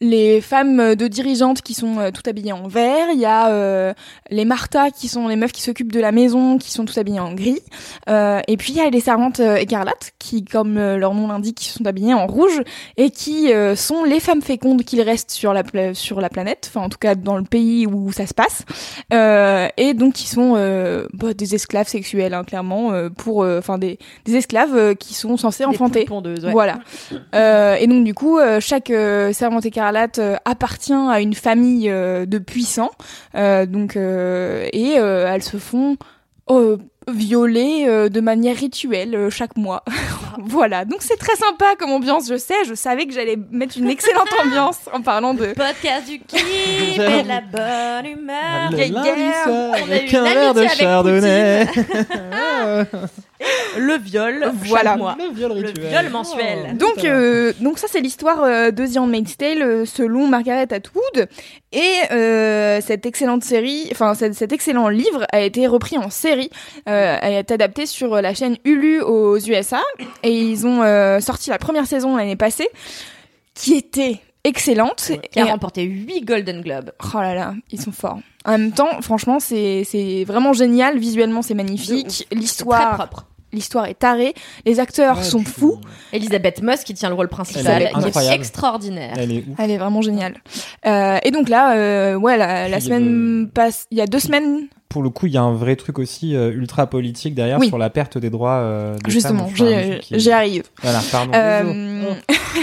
les femmes de dirigeantes qui sont euh, toutes habillées en vert, il y a euh, les Martha qui sont les meufs qui s'occupent de la maison qui sont toutes habillées en gris, Euh, et puis il y a les servantes euh, écarlates qui, comme euh, leur nom l'indique, sont habillées en rouge et qui euh, sont les femmes fécondes qu'il reste sur la sur la planète, enfin en tout cas dans le pays où ça se passe, Euh, et donc qui sont euh, bah, des esclaves sexuels hein, clairement euh, pour euh, enfin des, des esclaves euh, qui sont censés enfanter. ouais. Voilà. Euh, et donc du coup, euh, chaque euh, servante écarlate euh, appartient à une famille euh, de puissants. Euh, donc euh, et euh, elles se font euh, violer euh, de manière rituelle euh, chaque mois. voilà. Donc c'est très sympa comme ambiance. Je sais. Je savais que j'allais mettre une excellente ambiance en parlant de. Podcast du kiff et de la bonne humeur. Le yeah, lundi yeah. soir, On a avec eu un verre de amitié avec chardonnay. Le viol Voilà. chaque mois. Le viol Le rituel. viol mensuel. Oh, Donc, euh, donc ça c'est l'histoire euh, de The Handmaid's Tale euh, selon Margaret Atwood et euh, cette excellente série, enfin cet, cet excellent livre a été repris en série, euh, elle est adaptée sur la chaîne Hulu aux USA et ils ont euh, sorti la première saison l'année passée qui était excellente. Qui a Et- remporté 8 Golden Globes. Oh là là, ils sont forts. En même temps, franchement, c'est c'est vraiment génial. Visuellement, c'est magnifique. C'est très L'histoire, propre. L'histoire est tarée. Les acteurs Ouais, sont puis, fous. Elisabeth Moss qui tient le rôle principal, Elle est qui est extraordinaire. Elle est ouf. Elle est vraiment géniale. Euh, et donc là, euh, ouais, la, semaine passe. Il y a deux semaines, Pour le coup, il y a un vrai truc aussi euh, ultra politique derrière Oui. sur la perte des droits. euh, des justement, j'y mesure qui- arrive. Voilà, pardon. Euh,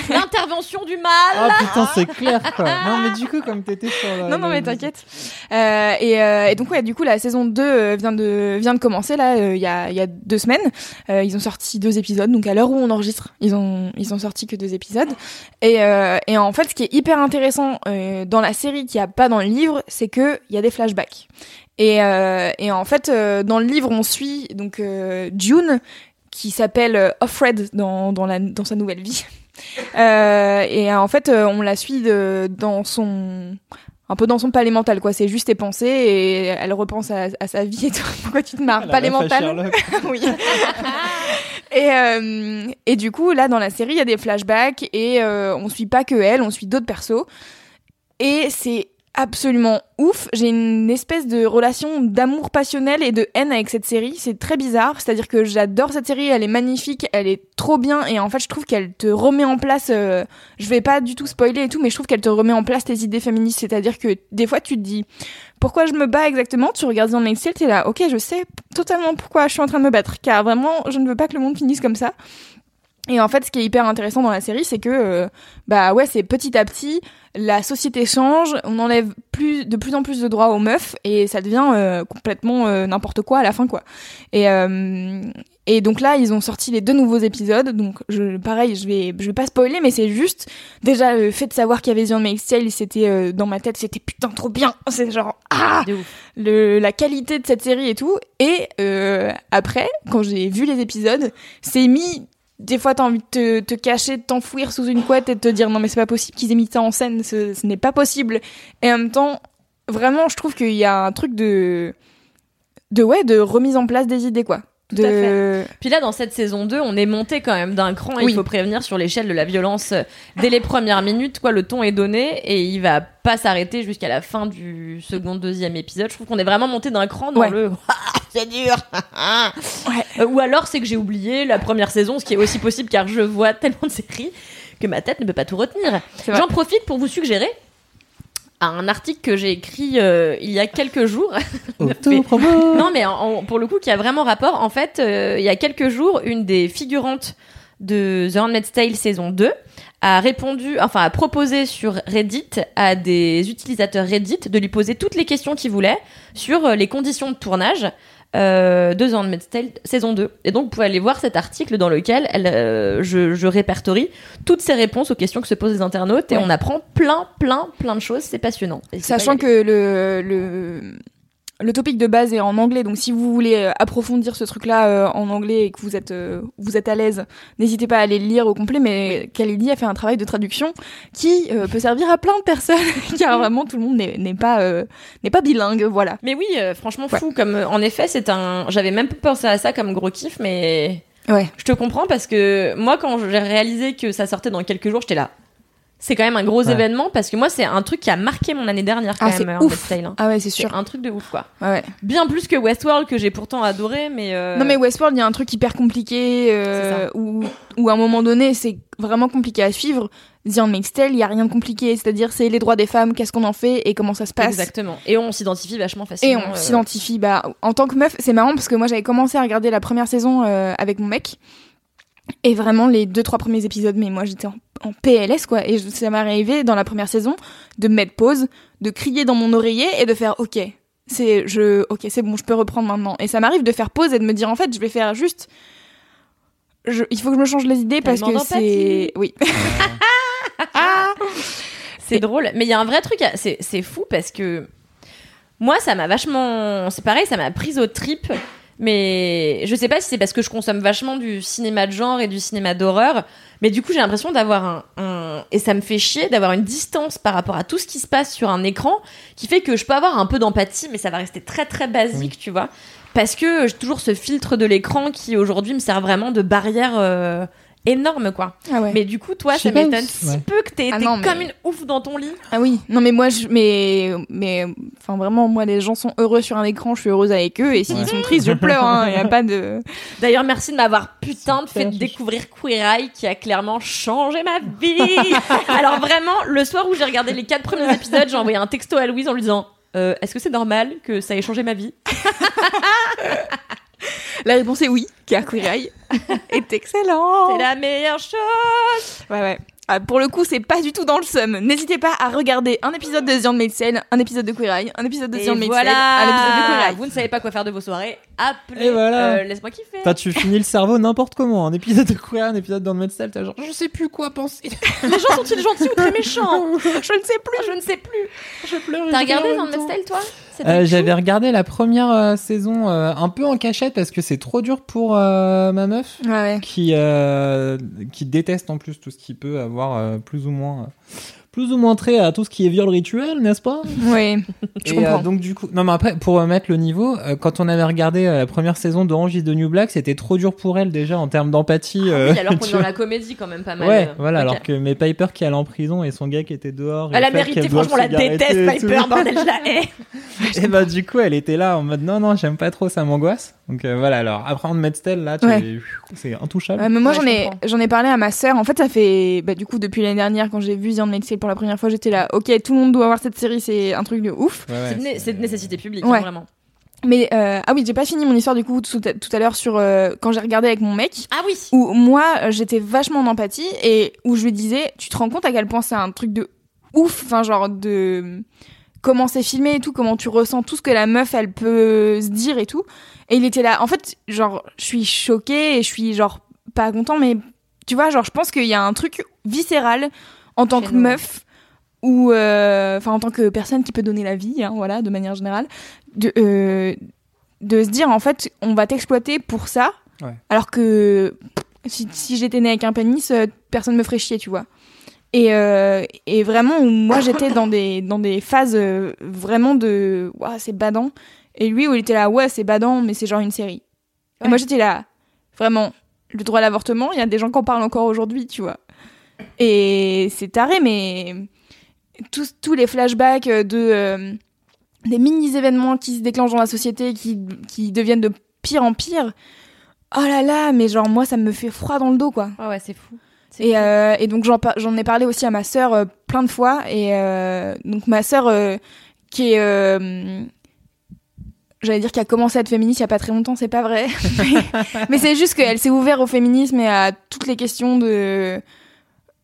L'intervention du mal. Ah putain, c'est clair quoi. Non, mais du coup, comme t'étais sur la. non, non, la- mais t'inquiète. Euh, et, euh, et donc, ouais, du coup, la saison 2 euh, vient de, vient de commencer, là, euh, il y, a, il y a deux semaines. Euh, ils ont sorti deux épisodes, donc à l'heure où on enregistre, ils ont, ils ont sorti que deux épisodes. Et, euh, et en fait, ce qui est hyper intéressant euh, dans la série qu'il n'y a pas dans le livre, c'est qu'il y a des flashbacks. Et, euh, et en fait, euh, dans le livre, on suit donc euh, June, qui s'appelle Offred dans, dans, la, dans sa nouvelle vie. Et en fait, on la suit de, dans son un peu dans son palais mental quoi. C'est juste tes pensées et elle repense à, à sa vie et tout. Pourquoi tu te marres? La palais mental? Oui. Et euh, et du coup là dans la série il y a des flashbacks et euh, on suit pas que elle on suit d'autres persos. Et c'est absolument ouf. J'ai une espèce de relation d'amour passionnel et de haine avec cette série. C'est très bizarre. C'est-à-dire que j'adore cette série. Elle est magnifique. Elle est trop bien. Et en fait, je trouve qu'elle te remet en place. euh, je vais pas du tout spoiler et tout, mais je trouve qu'elle te remet en place tes idées féministes. C'est-à-dire que des fois, tu te dis pourquoi je me bats exactement? Tu regardes dans Excel, t'es là. Ok, je sais totalement pourquoi je suis en train de me battre. Car vraiment, je ne veux pas que le monde finisse comme ça. Et en fait, ce qui est hyper intéressant dans la série, c'est que, euh, bah ouais, c'est petit à petit, la société change, on enlève plus, de plus en plus de droits aux meufs, et ça devient euh, complètement euh, n'importe quoi à la fin, quoi. Et, et donc là, ils ont sorti les deux nouveaux épisodes, donc je, pareil, je vais, je vais pas spoiler, mais c'est juste, déjà, le fait de savoir qu'il y avait The Handmaid's Tale, c'était euh, dans ma tête, c'était putain trop bien, c'est genre, ah le, la qualité de cette série et tout. Et euh, après, quand j'ai vu les épisodes, c'est mis. Des fois, t'as envie de te, cacher, de t'enfouir sous une couette et de te dire non, mais c'est pas possible qu'ils aient mis ça en scène, ce, ce n'est pas possible. Et en même temps, vraiment, je trouve qu'il y a un truc de de ouais, de remise en place des idées quoi. Tout à de... Puis là, dans cette saison 2, on est monté quand même d'un cran. et Oui. Il faut prévenir sur l'échelle de la violence euh, dès les premières minutes. Quoi, le ton est donné et il va pas s'arrêter jusqu'à la fin du second, deuxième épisode. Je trouve qu'on est vraiment monté d'un cran dans Ouais. le Ah, c'est dur. Euh, Ou alors c'est que j'ai oublié la première saison, ce qui est aussi possible car je vois tellement de séries que ma tête ne peut pas tout retenir. J'en profite pour vous suggérer un article que j'ai écrit euh, il y a quelques jours non, mais en- en- pour le coup, qui a vraiment rapport. En fait, euh, il y a quelques jours, une des figurantes de The Handmaid's Tale saison 2 a répondu, enfin a proposé sur Reddit à des utilisateurs Reddit de lui poser toutes les questions qu'ils voulaient sur euh, les conditions de tournage euh, de The Handmaid's Tale saison 2. Et donc, vous pouvez aller voir cet article dans lequel elle, euh, je, je répertorie toutes ces réponses aux questions que se posent les internautes et Ouais. on apprend plein, plein, plein de choses. C'est passionnant. Et Sachant que le, le, le topic de base est en anglais, donc si vous voulez euh, approfondir ce truc-là euh, en anglais et que vous êtes, euh, vous êtes à l'aise, n'hésitez pas à aller le lire au complet, mais Khalidi a fait un travail de traduction qui euh, peut servir à plein de personnes, car vraiment tout le monde n'est pas, n'est pas bilingue, voilà. Mais oui, franchement fou. Comme en effet, c'est un. J'avais même pas pensé à ça comme gros kiff, mais Ouais. je te comprends parce que moi, quand j'ai réalisé que ça sortait dans quelques jours, j'étais là. C'est quand même un gros Ouais. événement parce que moi, c'est un truc qui a marqué mon année dernière quand Ah, c'est même. ouf. Handmaid's Tale, hein. Ah ouais, c'est sûr. un truc de ouf, quoi. Ouais, ouais. Bien plus que Westworld que j'ai pourtant adoré, mais. euh, Non mais Westworld, il y a un truc hyper compliqué euh, où, où à un moment donné, c'est vraiment compliqué à suivre. The Handmaid's Tale, il y a rien de compliqué, c'est-à-dire c'est les droits des femmes, qu'est-ce qu'on en fait et comment ça se passe. Exactement. Et on s'identifie vachement Et facilement. on euh, s'identifie. Bah, en tant que meuf, c'est marrant parce que moi j'avais commencé à regarder la première saison avec mon mec. Et vraiment, les deux, trois premiers épisodes, mais moi j'étais en, en PLS quoi. Et je- ça m'est arrivé dans la première saison de me mettre pause, de crier dans mon oreiller et de faire OK. C'est je OK, c'est bon, je peux reprendre maintenant. Et ça m'arrive de faire pause et de me dire en fait, je vais faire juste je, il faut que je me change les idées parce que c'est oui. C'est drôle, mais il y a un vrai truc, à- c'est c'est fou parce que moi, ça m'a vachement. C'est pareil, ça m'a prise au trip. Mais je sais pas si c'est parce que je consomme vachement du cinéma de genre et du cinéma d'horreur. Mais du coup, j'ai l'impression d'avoir un, un- Et ça me fait chier d'avoir une distance par rapport à tout ce qui se passe sur un écran qui fait que je peux avoir un peu d'empathie, mais ça va rester très très basique, tu vois. Parce que j'ai toujours ce filtre de l'écran qui aujourd'hui me sert vraiment de barrière euh, énorme, quoi. Ah ouais. Mais du coup, toi, Je ça m'étonne ouais. si peu que t'aies Ah été non, mais- comme une ouf dans ton lit. Ah oui, non mais moi je mais mais enfin vraiment moi les gens sont heureux sur un écran, je suis heureuse avec eux et s'ils Ouais. sont tristes, je pleure hein, il y a pas de D'ailleurs, merci de m'avoir putain de fait découvrir Queer Eye qui a clairement changé ma vie. Alors vraiment, le soir où j'ai regardé les quatre premiers épisodes, j'ai envoyé un texto à Louise en lui disant euh, Est-ce que c'est normal que ça ait changé ma vie? La réponse est oui, car Queer Eye est excellent. C'est la meilleure chose. Ouais ouais. Ah, pour le coup, c'est pas du tout dans le seum. N'hésitez pas à regarder un épisode de The Handmaid's Tale, un épisode de Queer Eye, un épisode de The Et Handmaid's voilà. Tale, un épisode de Queer Eye. Vous ne savez pas quoi faire de vos soirées Appelez. Et voilà. euh, Laisse-moi kiffer. Toi, tu finis le cerveau n'importe comment. Un épisode de Queer, un épisode dans le Tale, t'as genre, je sais plus quoi penser. Les gens sont-ils gentils ou très méchants? Je ne sais plus. Je ne sais plus. je pleure. T'as regardé le temps. Tale, toi? Euh. J'avais regardé la première euh, saison euh, un peu en cachette parce que c'est trop dur pour euh, ma meuf Ouais ouais. qui euh, qui déteste en plus tout ce qui peut avoir euh, plus ou moins plus ou moins trait à tout ce qui est viol rituel, n'est-ce pas? Ouais. Je Et comprends. euh, donc du coup, non mais après pour euh, mettre le niveau, euh, quand on avait regardé euh, la première saison d'Orange is the New Black, c'était trop dur pour elle déjà en termes d'empathie. Ah euh, oui, alors qu'on est dans la comédie quand même pas mal. Ouais, euh, voilà, alors que mes Piper qui allait en prison et son gars qui était dehors. Elle a mérité, franchement, la déteste. Piper, bordel, je la hais. Et bah du coup, elle était là en mode non non, j'aime pas trop, ça m'angoisse. Donc euh, voilà, alors après on met Stell là, c'est intouchable. Ouais, mais moi Ouais, j'en je ai j'en ai parlé à ma sœur. En fait, ça fait bah, du coup depuis l'année dernière quand j'ai vu The Tale pour la première fois, j'étais là. Ok, tout le monde doit voir cette série, c'est un truc de ouf. Ouais, ouais, C'est de nécessité publique, Ouais. hein, vraiment. Mais euh, ah oui, j'ai pas fini mon histoire du coup tout à, tout à l'heure sur euh, quand j'ai regardé avec mon mec. Ah oui Où moi euh, j'étais vachement en empathie et où je lui disais, tu te rends compte à quel point c'est un truc de ouf, enfin genre de comment c'est filmé et tout, comment tu ressens tout ce que la meuf elle peut se dire et tout. Et il était là. En fait, genre je suis choquée et je suis genre pas content, mais tu vois, genre je pense qu'il y a un truc viscéral en tant Chez que nous. meuf ou euh, enfin en tant que personne qui peut donner la vie, hein, voilà, de manière générale, de euh, de se dire en fait on va t'exploiter pour ça, Ouais. alors que si, si j'étais née avec un pénis, euh, personne me ferait chier, tu vois. Et, euh, et vraiment, où moi j'étais dans des, dans des phases euh, vraiment de Ouah, c'est badant. Et lui, où il était là, ouais, c'est badant, mais c'est genre une série. Et moi j'étais là, vraiment, le droit à l'avortement, il y a des gens qui en parlent encore aujourd'hui, tu vois. Et c'est taré, mais tous, tous les flashbacks de. euh, des mini-événements qui se déclenchent dans la société, qui, qui deviennent de pire en pire. Oh là là, mais genre, moi, ça me fait froid dans le dos, quoi. Ouais, ouais, c'est fou. Et, euh, et donc j'en ai parlé aussi à ma sœur euh, plein de fois. Et euh, donc ma sœur qui est... J'allais dire qu'elle a commencé à être féministe il y a pas très longtemps, c'est pas vrai. mais mais c'est juste qu'elle s'est ouverte au féminisme et à toutes les questions de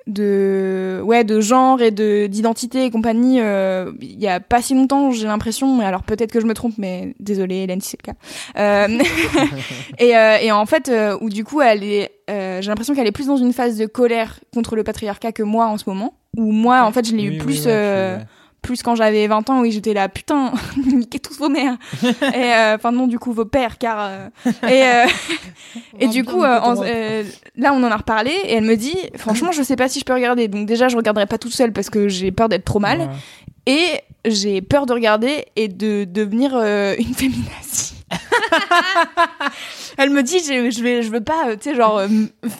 de ouais de genre et de d'identité et compagnie euh, il y a pas si longtemps j'ai l'impression alors peut-être que je me trompe mais désolée Hélène si c'est le cas. Euh, et, euh, et en fait euh, où du coup elle est euh, j'ai l'impression qu'elle est plus dans une phase de colère contre le patriarcat que moi en ce moment où moi en fait je l'ai eu Oui, plus ouais, euh, plus quand j'avais 20 ans où j'étais là putain niquez tous vos mères. Et euh, enfin non du coup vos pères car euh, et euh, et du coup en- là on en a reparlé et elle me dit franchement je sais pas si je peux regarder. Donc déjà je regarderai pas toute seule parce que j'ai peur d'être trop mal. Ouais. et j'ai peur de regarder et de devenir une féminazie. Elle me dit je, je vais je veux pas tu sais genre euh,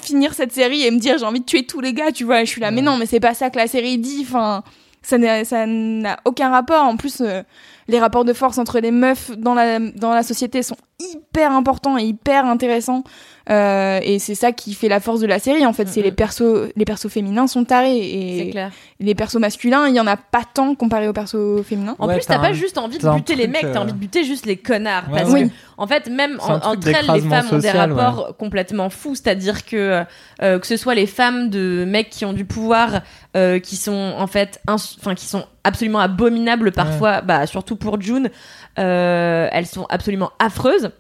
finir cette série et me dire j'ai envie de tuer tous les gars tu vois. Et je suis là mais non mais c'est pas ça que la série dit enfin ça n'a aucun rapport. En plus euh, les rapports de force entre les meufs dans la société sont hyper importants et hyper intéressants Euh, et c'est ça qui fait la force de la série en fait c'est les persos les persos féminins sont tarés C'est et clair. les persos masculins il y en a pas tant comparé aux persos féminins En Ouais, plus, t'as pas juste envie de buter les mecs, t'as euh, envie de buter juste les connards. Ouais, parce ouais. que, en fait, même en- entre elles, les femmes ont des social, ouais. rapports complètement fous. C'est-à-dire que, euh, que ce soit les femmes de mecs qui ont du pouvoir, euh, qui sont en fait, enfin, qui sont absolument abominables parfois, bah, surtout pour June, euh, elles sont absolument affreuses.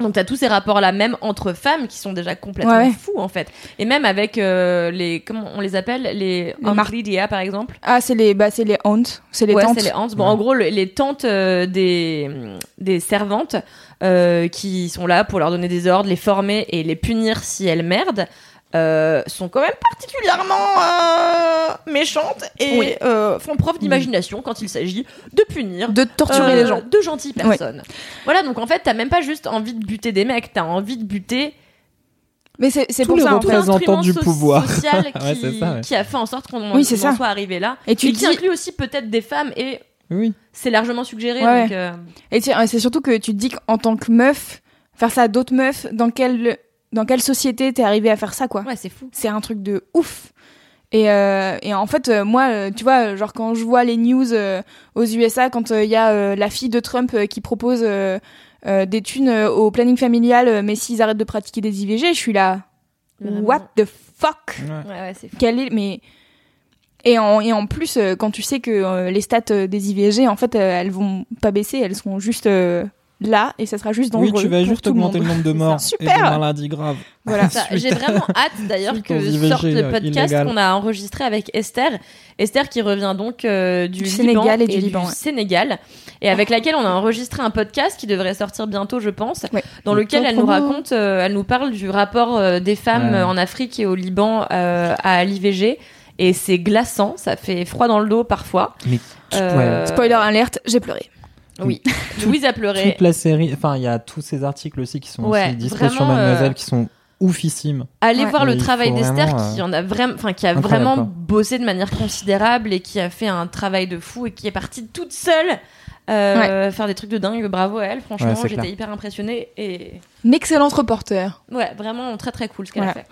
Donc t'as tous ces rapports là même entre femmes qui sont déjà complètement Ouais, fous en fait et même avec euh, les comment on les appelle? Les, Les par exemple ah c'est les bah c'est les aunts c'est les ouais, tantes c'est les aunts. Bon, Ouais. en gros, le- les tantes euh, des, des servantes euh, qui sont là pour leur donner des ordres, les former et les punir si elles merdent. Euh, sont quand même particulièrement euh, méchantes et Oui. euh, font preuve d'imagination quand il s'agit de punir de torturer euh, les gens de gentilles personnes. Voilà, donc en fait, t'as même pas juste envie de buter des mecs, t'as envie de buter mais c'est pour les ça l'instrument du so- pouvoir. social qui, Ouais, ça, ouais. qui a fait en sorte qu'on Oui, soit arrivé là. et tu et te qui dis inclut aussi peut-être des femmes et Oui. c'est largement suggéré. Ouais, donc, ouais. euh, Et c'est c'est surtout que tu te dis qu'en tant que meuf, faire ça à d'autres meufs, dans quelle, dans quelle société t'es arrivé à faire ça, quoi ouais, c'est fou. C'est un truc de ouf. Et, euh, et en fait, euh, moi, euh, tu vois, genre quand je vois les news euh, aux USA, quand il y a euh, la fille de Trump euh, qui propose euh, euh, des thunes euh, au planning familial, euh, mais s'ils arrêtent de pratiquer des IVG, je suis là, Vraiment. what the fuck? Ouais. Ouais, ouais. Quel est, mais et en, et en plus, euh, quand tu sais que euh, les stats euh, des IVG, en fait, euh, elles vont pas baisser, elles seront juste euh, là et ça sera juste dangereux. Oui, tu vas pour juste tout le augmenter monde. le nombre de morts ça. et de Super. maladies graves. Voilà. Ça, J'ai vraiment hâte d'ailleurs que sorte le euh, podcast qu'on a enregistré avec Esther. Esther qui revient donc euh, du, Du Liban Sénégal et du Liban, ouais. Sénégal et avec laquelle on a enregistré un podcast qui devrait sortir bientôt, je pense, Ouais. dans Le lequel elle nous raconte, euh, elle nous parle du rapport euh, des femmes Ouais. en Afrique et au Liban euh, à l'IVG. Et c'est glaçant, ça fait froid dans le dos parfois. Mais Euh, Spoiler alerte, j'ai pleuré. Oui, Louise a pleuré. toute la série, enfin, il y a tous ces articles aussi qui sont Ouais, aussi dispo sur Mademoiselle euh, qui sont oufissimes. Allez Ouais. voir le il travail d'Esther qui en a vraiment, enfin qui a incroyable, vraiment quoi. bossé de manière considérable et qui a fait un travail de fou et qui est partie toute seule euh, faire des trucs de dingue. Bravo à elle, franchement, Ouais, j'étais hyper impressionnée et Un excellent reporter. ouais, vraiment très très cool ce qu'elle a fait.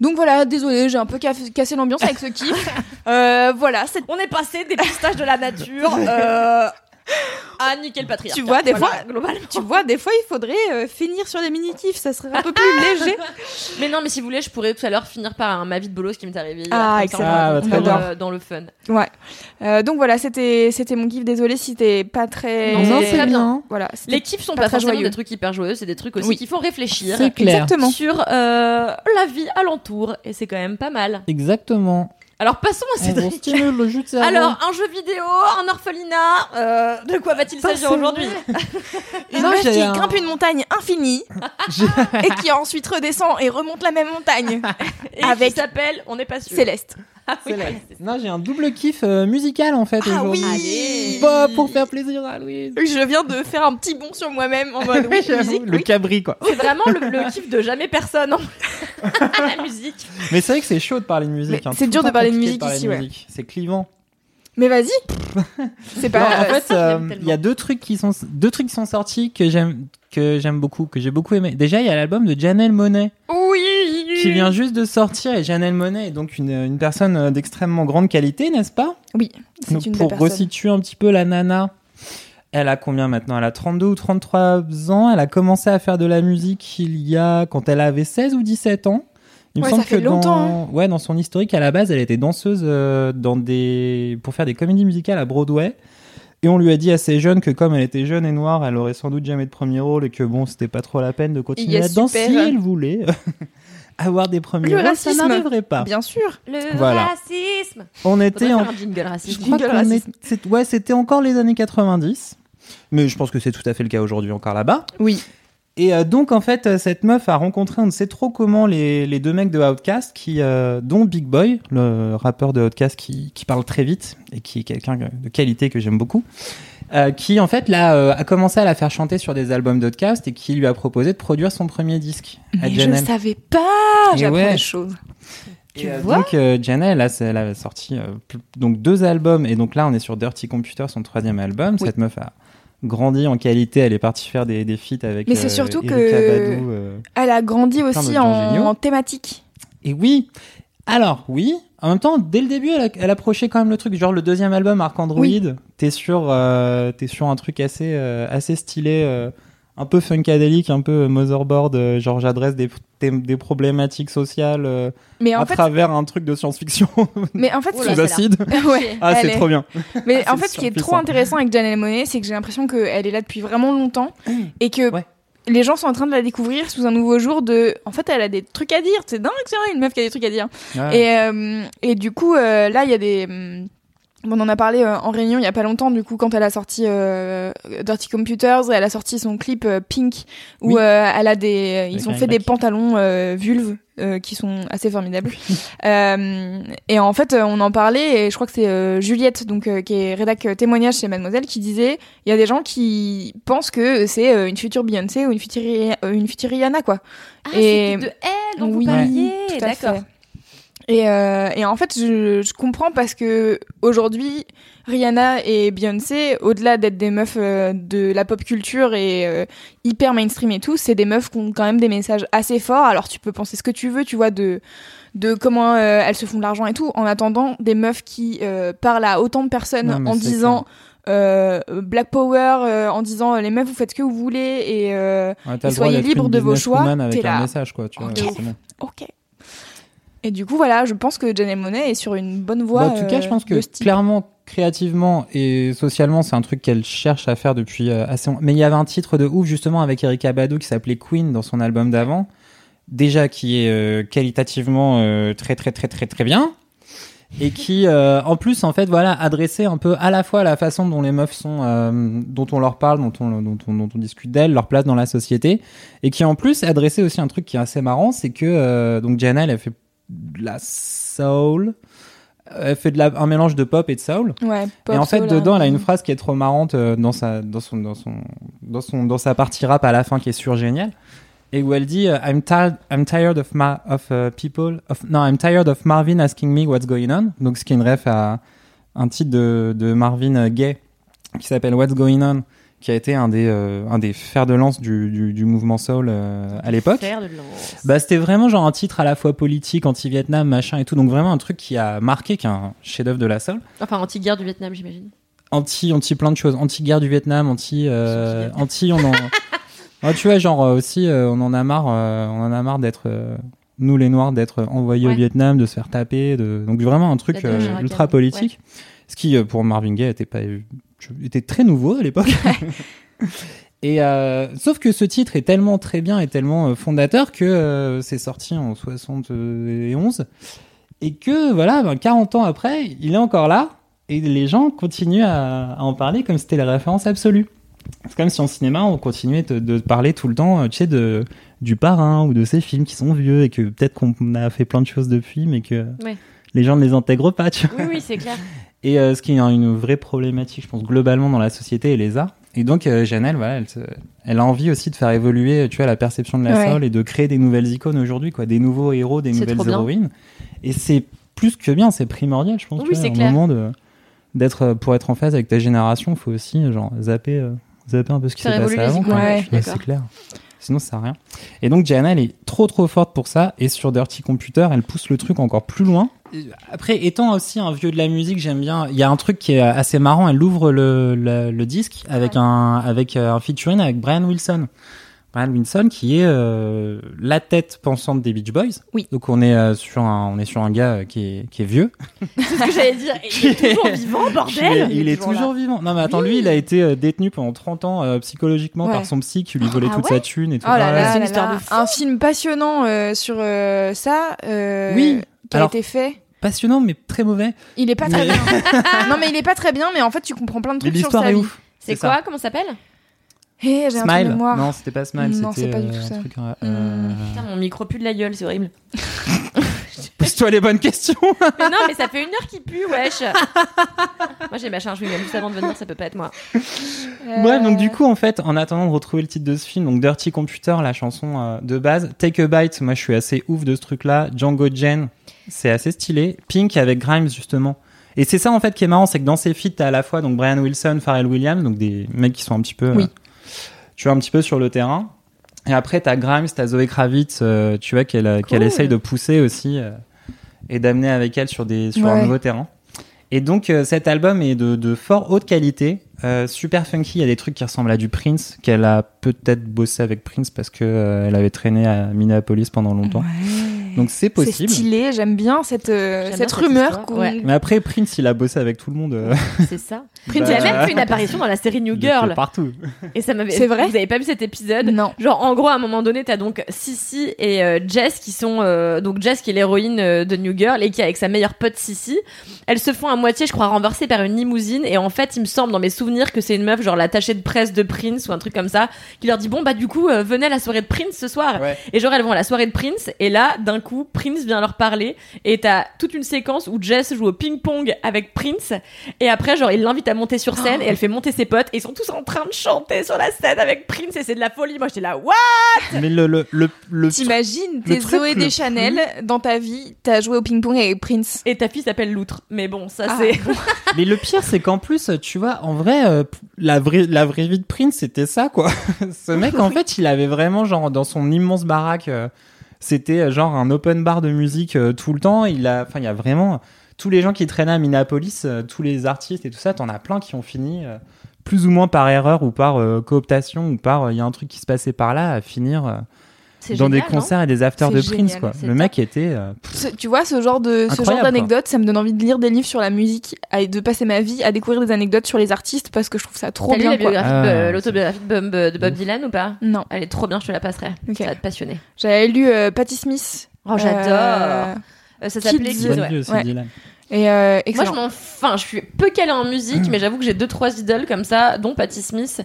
Donc voilà, désolé, j'ai un peu ca- cassé l'ambiance avec ce kiff. Euh, voilà, On est passé des pistaches de la nature euh, à nickel patriarcat. Tu vois, des Voilà, fois- globalement. tu vois, des fois il faudrait euh, finir sur des mini-kiffs, ça serait un peu plus léger. Mais non, mais si vous voulez, je pourrais tout à l'heure finir par un ma vie de bolos qui m'est arrivé. Ah, excellent. on Ah, bah, dans bien. le- dans le fun. Ouais. Euh, donc voilà, c'était c'était mon kiff. Désolé si t'es pas très. Non, c'est très bien. Voilà. Les kiffs sont Pas pas, très forcément joyeux. des trucs hyper joyeux, c'est des trucs aussi Oui. qui font réfléchir. C'est clair. Exactement. sur euh, la vie alentour et c'est quand même pas mal. Exactement. Alors passons à On Cédric. stimule le jus de cerveau. Alors un jeu vidéo, un orphelinat, euh, de quoi va-t-il s'agir aujourd'hui Une meuf qui un- grimpe une montagne infinie et qui ensuite redescend et remonte la même montagne Et Avec- qui s'appelle, on n'est pas sûr. Céleste. La- Non, j'ai un double kiff euh, musical en fait Ah aujourd'hui. oui Bah, pour faire plaisir à Louise. Je viens de faire un petit bond sur moi-même en mode oui, musique, le cabri quoi. C'est vraiment le, le kiff de jamais personne. en- la musique. Mais c'est vrai que c'est chaud de parler de musique. Hein. c'est dur de parler de musique parler ici, ouais. C'est clivant. Mais vas-y. C'est Non, pas. en fait, euh, il y a deux trucs qui sont deux trucs qui sont sortis que j'aime que j'aime beaucoup, que j'ai beaucoup aimé. Déjà, il y a l'album de Janelle Monet Oui. Qui vient juste de sortir et Janelle Monet est donc une, une personne euh, d'extrêmement grande qualité, n'est-ce pas? Oui. C'est Donc une pour resituer un petit peu la nana, elle a combien maintenant? Elle a 32 ou 33 ans. Elle a commencé à faire de la musique il y a quand elle avait 16 ou 17 ans. Il me Ouais, semble ça fait que dans, longtemps, hein. ouais, dans son historique à la base, elle était danseuse euh, dans des pour faire des comédies musicales à Broadway. Et on lui a dit assez jeune que comme elle était jeune et noire, elle aurait sans doute jamais de premier rôle et que bon, c'était pas trop la peine de continuer a là-dedans si elle voulait avoir des premiers Le rôles, racisme. ça n'arriverait pas. Bien sûr. Le Voilà. racisme. On était en faire un jingle raciste. je crois qu'on est- ouais, c'était encore les années 90. Mais je pense que c'est tout à fait le cas aujourd'hui encore là-bas. Oui. Et euh, donc, en fait, euh, cette meuf a rencontré, on ne sait trop comment, les, les deux mecs de Outkast, qui, euh, dont Big Boy, le rappeur de Outkast qui, qui parle très vite et qui est quelqu'un de qualité que j'aime beaucoup, euh, qui, en fait, là, euh, a commencé à la faire chanter sur des albums d'Outkast et qui lui a proposé de produire son premier disque à Mais je Janelle. savais pas. Et J'apprends ouais. des choses. Et, Tu euh, vois donc euh, Janelle, là, elle a sorti donc deux albums et donc là on est sur Dirty Computer, son troisième album. Oui. Cette meuf a grandi en qualité, elle est partie faire des, des feats avec. Mais c'est surtout Erykah que-. Elle a grandi aussi en thématique. Et oui, alors oui, en même temps dès le début elle, approchait quand même le truc, genre le deuxième album Arc Android, t'es sur euh, t'es sur un truc assez euh, assez stylé. euh, un peu funkadélique, un peu motherboard, euh, genre j'adresse des, des, des problématiques sociales euh, Mais en à fait, travers un truc de science-fiction mais en fait, sous là. acide. ouais, Ah, elle c'est est- trop bien. Mais Ah, en fait, ce qui est trop intéressant avec Janelle Monet, c'est que j'ai l'impression qu'elle est là depuis vraiment longtemps et que Ouais. Les gens sont en train de la découvrir sous un nouveau jour de. En fait, elle a des trucs à dire. C'est dingue, c'est vrai, une meuf qui a des trucs à dire. Et, euh, et du coup, euh, là, il y a des. hum, On en a parlé euh, en réunion il y a pas longtemps, du coup, quand elle a sorti euh, Dirty Computers, elle a sorti son clip euh, Pink, où Oui. elle a des, ils Avec ont fait des pantalons vulves qui sont assez formidables. Euh, et en fait, euh, on en parlait, et je crois que c'est euh, Juliette, donc euh, qui est rédac euh, témoignage chez Mademoiselle, qui disait, il y a des gens qui pensent que c'est euh, une future Beyoncé ou une future, euh, une future Rihanna, quoi. Ah, Et- c'était de elle dont oui, vous parliez. D'accord. Et, euh, et en fait, je, je comprends parce que aujourd'hui, Rihanna et Beyoncé, au-delà d'être des meufs euh, de la pop culture et euh, hyper mainstream et tout, c'est des meufs qui ont quand même des messages assez forts. Alors tu peux penser ce que tu veux, tu vois, de de comment elles se font de l'argent et tout. En attendant, des meufs qui parlent à autant de personnes Non, en disant euh, Black Power, euh, en disant les meufs vous faites ce que vous voulez et euh, Ouais, soyez libres de vos choix, avec un message, quoi. Tu vois, ok. Et du coup, voilà, je pense que Janelle Monet est sur une bonne voie. Bah, en tout cas, je pense que euh, de style. clairement, créativement et socialement, c'est un truc qu'elle cherche à faire depuis euh, assez longtemps. Mais il y avait un titre de ouf, justement, avec Erika Badu qui s'appelait Queen dans son album d'avant. Déjà, qui est euh, qualitativement très, très, très, très, très bien. Et qui, euh, en plus, en fait, voilà, adressait un peu à la fois la façon dont les meufs sont, euh, dont on leur parle, dont on, dont on, dont on discute d'elles, leur place dans la société, et qui en plus adressait aussi un truc qui est assez marrant, c'est que euh, donc Janelle, elle fait de la soul, elle fait de la, un mélange de pop et de soul. Ouais, pop, et en fait, soul, dedans, elle a R&B. une phrase qui est trop marrante euh, dans sa, dans son, dans son, dans son, dans sa partie rap à la fin qui est sur génial. Et où elle dit euh, I'm tired, I'm tired of, ma of uh, people, of, non, I'm tired of Marvin asking me what's going on. Donc, ce qui est une ref à un titre de, de Marvin euh, Gaye qui s'appelle What's Going On, qui a été un des, euh, un des fers de lance du, du, du mouvement soul euh, à l'époque. Bah, c'était vraiment genre un titre à la fois politique, anti-Vietnam, machin et tout. Donc, vraiment un truc qui a marqué, qui est un chef-d'œuvre de la soul. Enfin, anti-guerre du Vietnam, j'imagine. Anti, anti plein de choses. Anti-guerre du Vietnam, anti, euh, anti, on en. Ah, tu vois, genre euh, aussi, euh, on en a marre, euh, on en a marre d'être, euh, nous les Noirs, d'être envoyés au. Vietnam, de se faire taper. De... Donc, vraiment un truc ultra politique. Ce qui, pour Marvin Gaye, était, pas, était très nouveau à l'époque. Et euh, sauf que ce titre est tellement très bien et tellement euh, fondateur que euh, c'est sorti en 71 et que voilà, ben, 40 ans après, il est encore là et les gens continuent à, à en parler comme c'était la référence absolue. C'est comme si en cinéma on continuait de, de parler tout le temps, tu sais, de du parrain ou de ces films qui sont vieux et que peut-être qu'on a fait plein de choses depuis, mais que Ouais. les gens ne les intègrent pas, tu vois. Oui, oui, c'est clair. Et euh, ce qui est une vraie problématique, je pense, globalement dans la société et les arts. Et donc, euh, Janelle, voilà, elle, se- elle a envie aussi de faire évoluer, tu vois, la perception de la Ouais. soul et de créer des nouvelles icônes aujourd'hui, quoi, des nouveaux héros, des nouvelles héroïnes. Et c'est plus que bien, c'est primordial, je pense. Oui, c'est clair. moment de d'être, euh, pour être en phase avec ta génération, il faut aussi genre zapper, euh, zapper un peu ce qui s'est passé avant. ouais, Ouais, c'est clair. Sinon, ça sert à rien. Et donc, Janelle est trop trop forte pour ça. Et sur Dirty Computer, elle pousse le truc encore plus loin. Après, étant aussi un vieux de la musique, j'aime bien. Il y a un truc qui est assez marrant. Elle ouvre le, le, le disque avec un avec euh, un featuring avec Brian Wilson. Brian Wilson qui est euh, la tête pensante des Beach Boys. Oui. Donc on est euh, sur un on est sur un gars euh, qui est qui est vieux. C'est ce que j'allais dire. Il est toujours vivant, Il est, bordel il est toujours vivant. Non mais attends, lui il a été détenu pendant 30 ans psychologiquement Ouais. par son psy qui lui volait Ah toute ouais sa thune et tout. Oh là c'est une histoire là. de fou. Un film passionnant sur ça, Oui, qui a alors- été fait. Passionnant mais très mauvais. Il est pas très Mais- bien. non mais il est pas très bien, mais en fait tu comprends plein de Mais trucs sur l'histoire sa est vie. ouf. C'est ça. quoi Comment ça s'appelle Eh, j'ai un trou de Smile. Non, c'était pas Smile, Non, c'était c'est pas du euh, tout un ça. truc. euh, euh, Putain, mon micro pue de la gueule, c'est horrible. Pose-toi les bonnes questions. Mais non, mais ça fait une heure qu'il pue, wesh. moi, j'ai ma charge William juste avant de venir, ça peut pas être moi. Euh, Bref, donc du coup, en fait, en attendant de retrouver le titre de ce film, donc Dirty Computer, la chanson euh, de base, Take a Bite, moi je suis assez ouf de ce truc-là, Django Jen, c'est assez stylé, Pink avec Grimes justement. Et c'est ça en fait qui est marrant, c'est que dans ces feats, t'as à la fois donc Brian Wilson, Pharrell Williams, donc des mecs qui sont un petit peu, Oui. euh, tu vois, un petit peu sur le terrain. Et après, t'as Grimes, t'as Zoé Kravitz, euh, tu vois, qu'elle euh, qu'elle essaye de pousser aussi euh, et d'amener avec elle sur, des, sur un Ouais. nouveau terrain. Et donc cet album est de, de fort haute qualité, euh, super funky. Il y a des trucs qui ressemblent à du Prince, qu'elle a peut-être bossé avec Prince parce que euh, elle avait traîné à Minneapolis pendant longtemps. Donc c'est C'est possible. stylé, j'aime bien cette, euh, J'aime cette bien cette rumeur histoire, qu'on. ouais. Mais après Prince, il a bossé avec tout le monde. euh, C'est ça. Prince, Il a bah, même fait une apparition dans la série New Girl. partout. Et ça m'avait. C'est vrai Vous avez pas vu cet épisode? Non. Genre en gros à un moment donné t'as donc Sissy et euh, Jess qui sont euh, donc Jess qui est l'héroïne euh, de New Girl et qui est avec sa meilleure pote Sissy elles se font à moitié je crois renversées par une limousine et en fait il me semble dans mes souvenirs que c'est une meuf genre l'attachée de presse de Prince ou un truc comme ça qui leur dit bon bah du coup euh, venez à la soirée de Prince ce soir Ouais. et genre elles vont à la soirée de Prince et là d'un coup Prince vient leur parler et t'as toute une séquence où Jess joue au ping-pong avec Prince et après genre il l'invite à monter sur scène et elle fait monter ses potes et ils sont tous en train de chanter sur la scène avec Prince et c'est de la folie. Moi j'étais là what? Mais le le le, le T'imagines, t'es Zoé Deschanel, dans ta vie, t'as joué au ping-pong avec Prince. et ta fille s'appelle Loutre. Mais bon ça Ah, c'est Mais le pire, c'est qu'en plus, tu vois, en vrai, euh, la vraie, la vraie vie de Prince, c'était ça, quoi. Ce mec, en fait, il avait vraiment, genre, dans son immense baraque, euh, c'était euh, genre un open bar de musique euh, tout le temps. Il a, enfin, il y a vraiment tous les gens qui traînaient à Minneapolis, euh, tous les artistes et tout ça. T'en as plein qui ont fini plus ou moins par erreur ou par cooptation ou par, il y a un truc qui se passait par là à finir dans génial, des concerts et des afters de Prince, génial, quoi. Le mec était. euh, Ce- tu vois, ce genre de ce Incroyable, genre d'anecdotes, ça me donne envie de lire des livres sur la musique et de passer ma vie à découvrir des anecdotes sur les artistes parce que je trouve ça trop T'as lu bien. Ah, de- l'autobiographie de Bob. Dylan ou pas? Non, elle est trop bien je te la passerai Ok. ça va te passionner j'avais lu euh, Patti Smith. oh j'adore Euh, Euh, ça s'appelait Kids. Kids, ouais. Et euh, Moi, je m'en. Enfin, je suis peu calée en musique, mais j'avoue que j'ai deux, trois idoles comme ça, dont Patti Smith,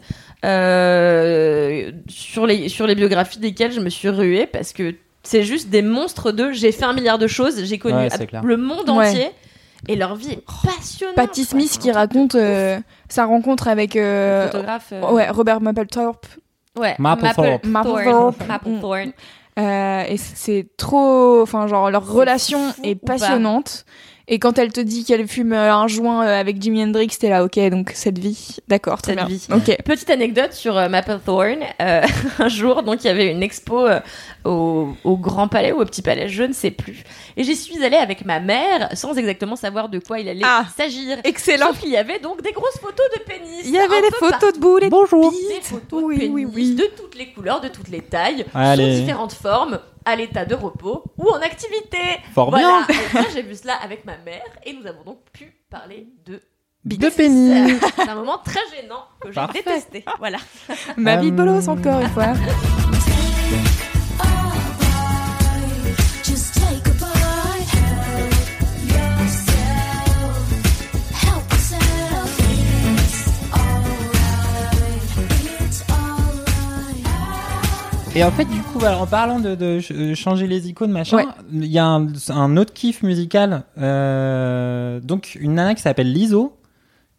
euh, sur, les, sur les biographies desquelles je me suis ruée parce que c'est juste des monstres de j'ai fait un milliard de choses, j'ai connu Ouais, le monde Ouais. entier et leur vie est passionnante. Patti quoi. Smith qui raconte euh, sa rencontre avec euh, photographe. euh, ouais, Robert Mapplethorpe. ouais. Mapplethorpe. Mapplethorpe. Mapplethorpe. Euh, et c'est trop, enfin genre leur relation est pas passionnante. Et quand elle te dit qu'elle fume euh, un joint euh, avec Jimi Hendrix, t'es là, ok, donc cette vie, d'accord, très Cette bien. vie. Ok. Petite anecdote sur euh, Mapplethorpe. Euh, un jour, donc, il y avait une expo euh, au, au Grand Palais ou au Petit Palais, je ne sais plus. Et j'y suis allée avec ma mère, sans exactement savoir de quoi il allait Ah. s'agir. Excellent. Sauf qu'il y avait donc des grosses photos de pénis. Il y avait peu photos partout. de boules et de Bonjour. Des photos Oui, de pénis oui, oui. de toutes les couleurs, de toutes les tailles, Allez. sous différentes formes, à l'état de repos ou en activité. Fort voilà. bien. Et moi, j'ai vu cela avec ma mère et nous avons donc pu parler de De pénis. C'est un moment très gênant que j'ai détesté. Voilà. Ma vie de bolos encore une fois. Et en fait, du coup, alors, en parlant de, euh, changer les icônes, machin, Ouais. il y a un, un autre kiff musical. euh, donc, une nana qui s'appelle Lizo,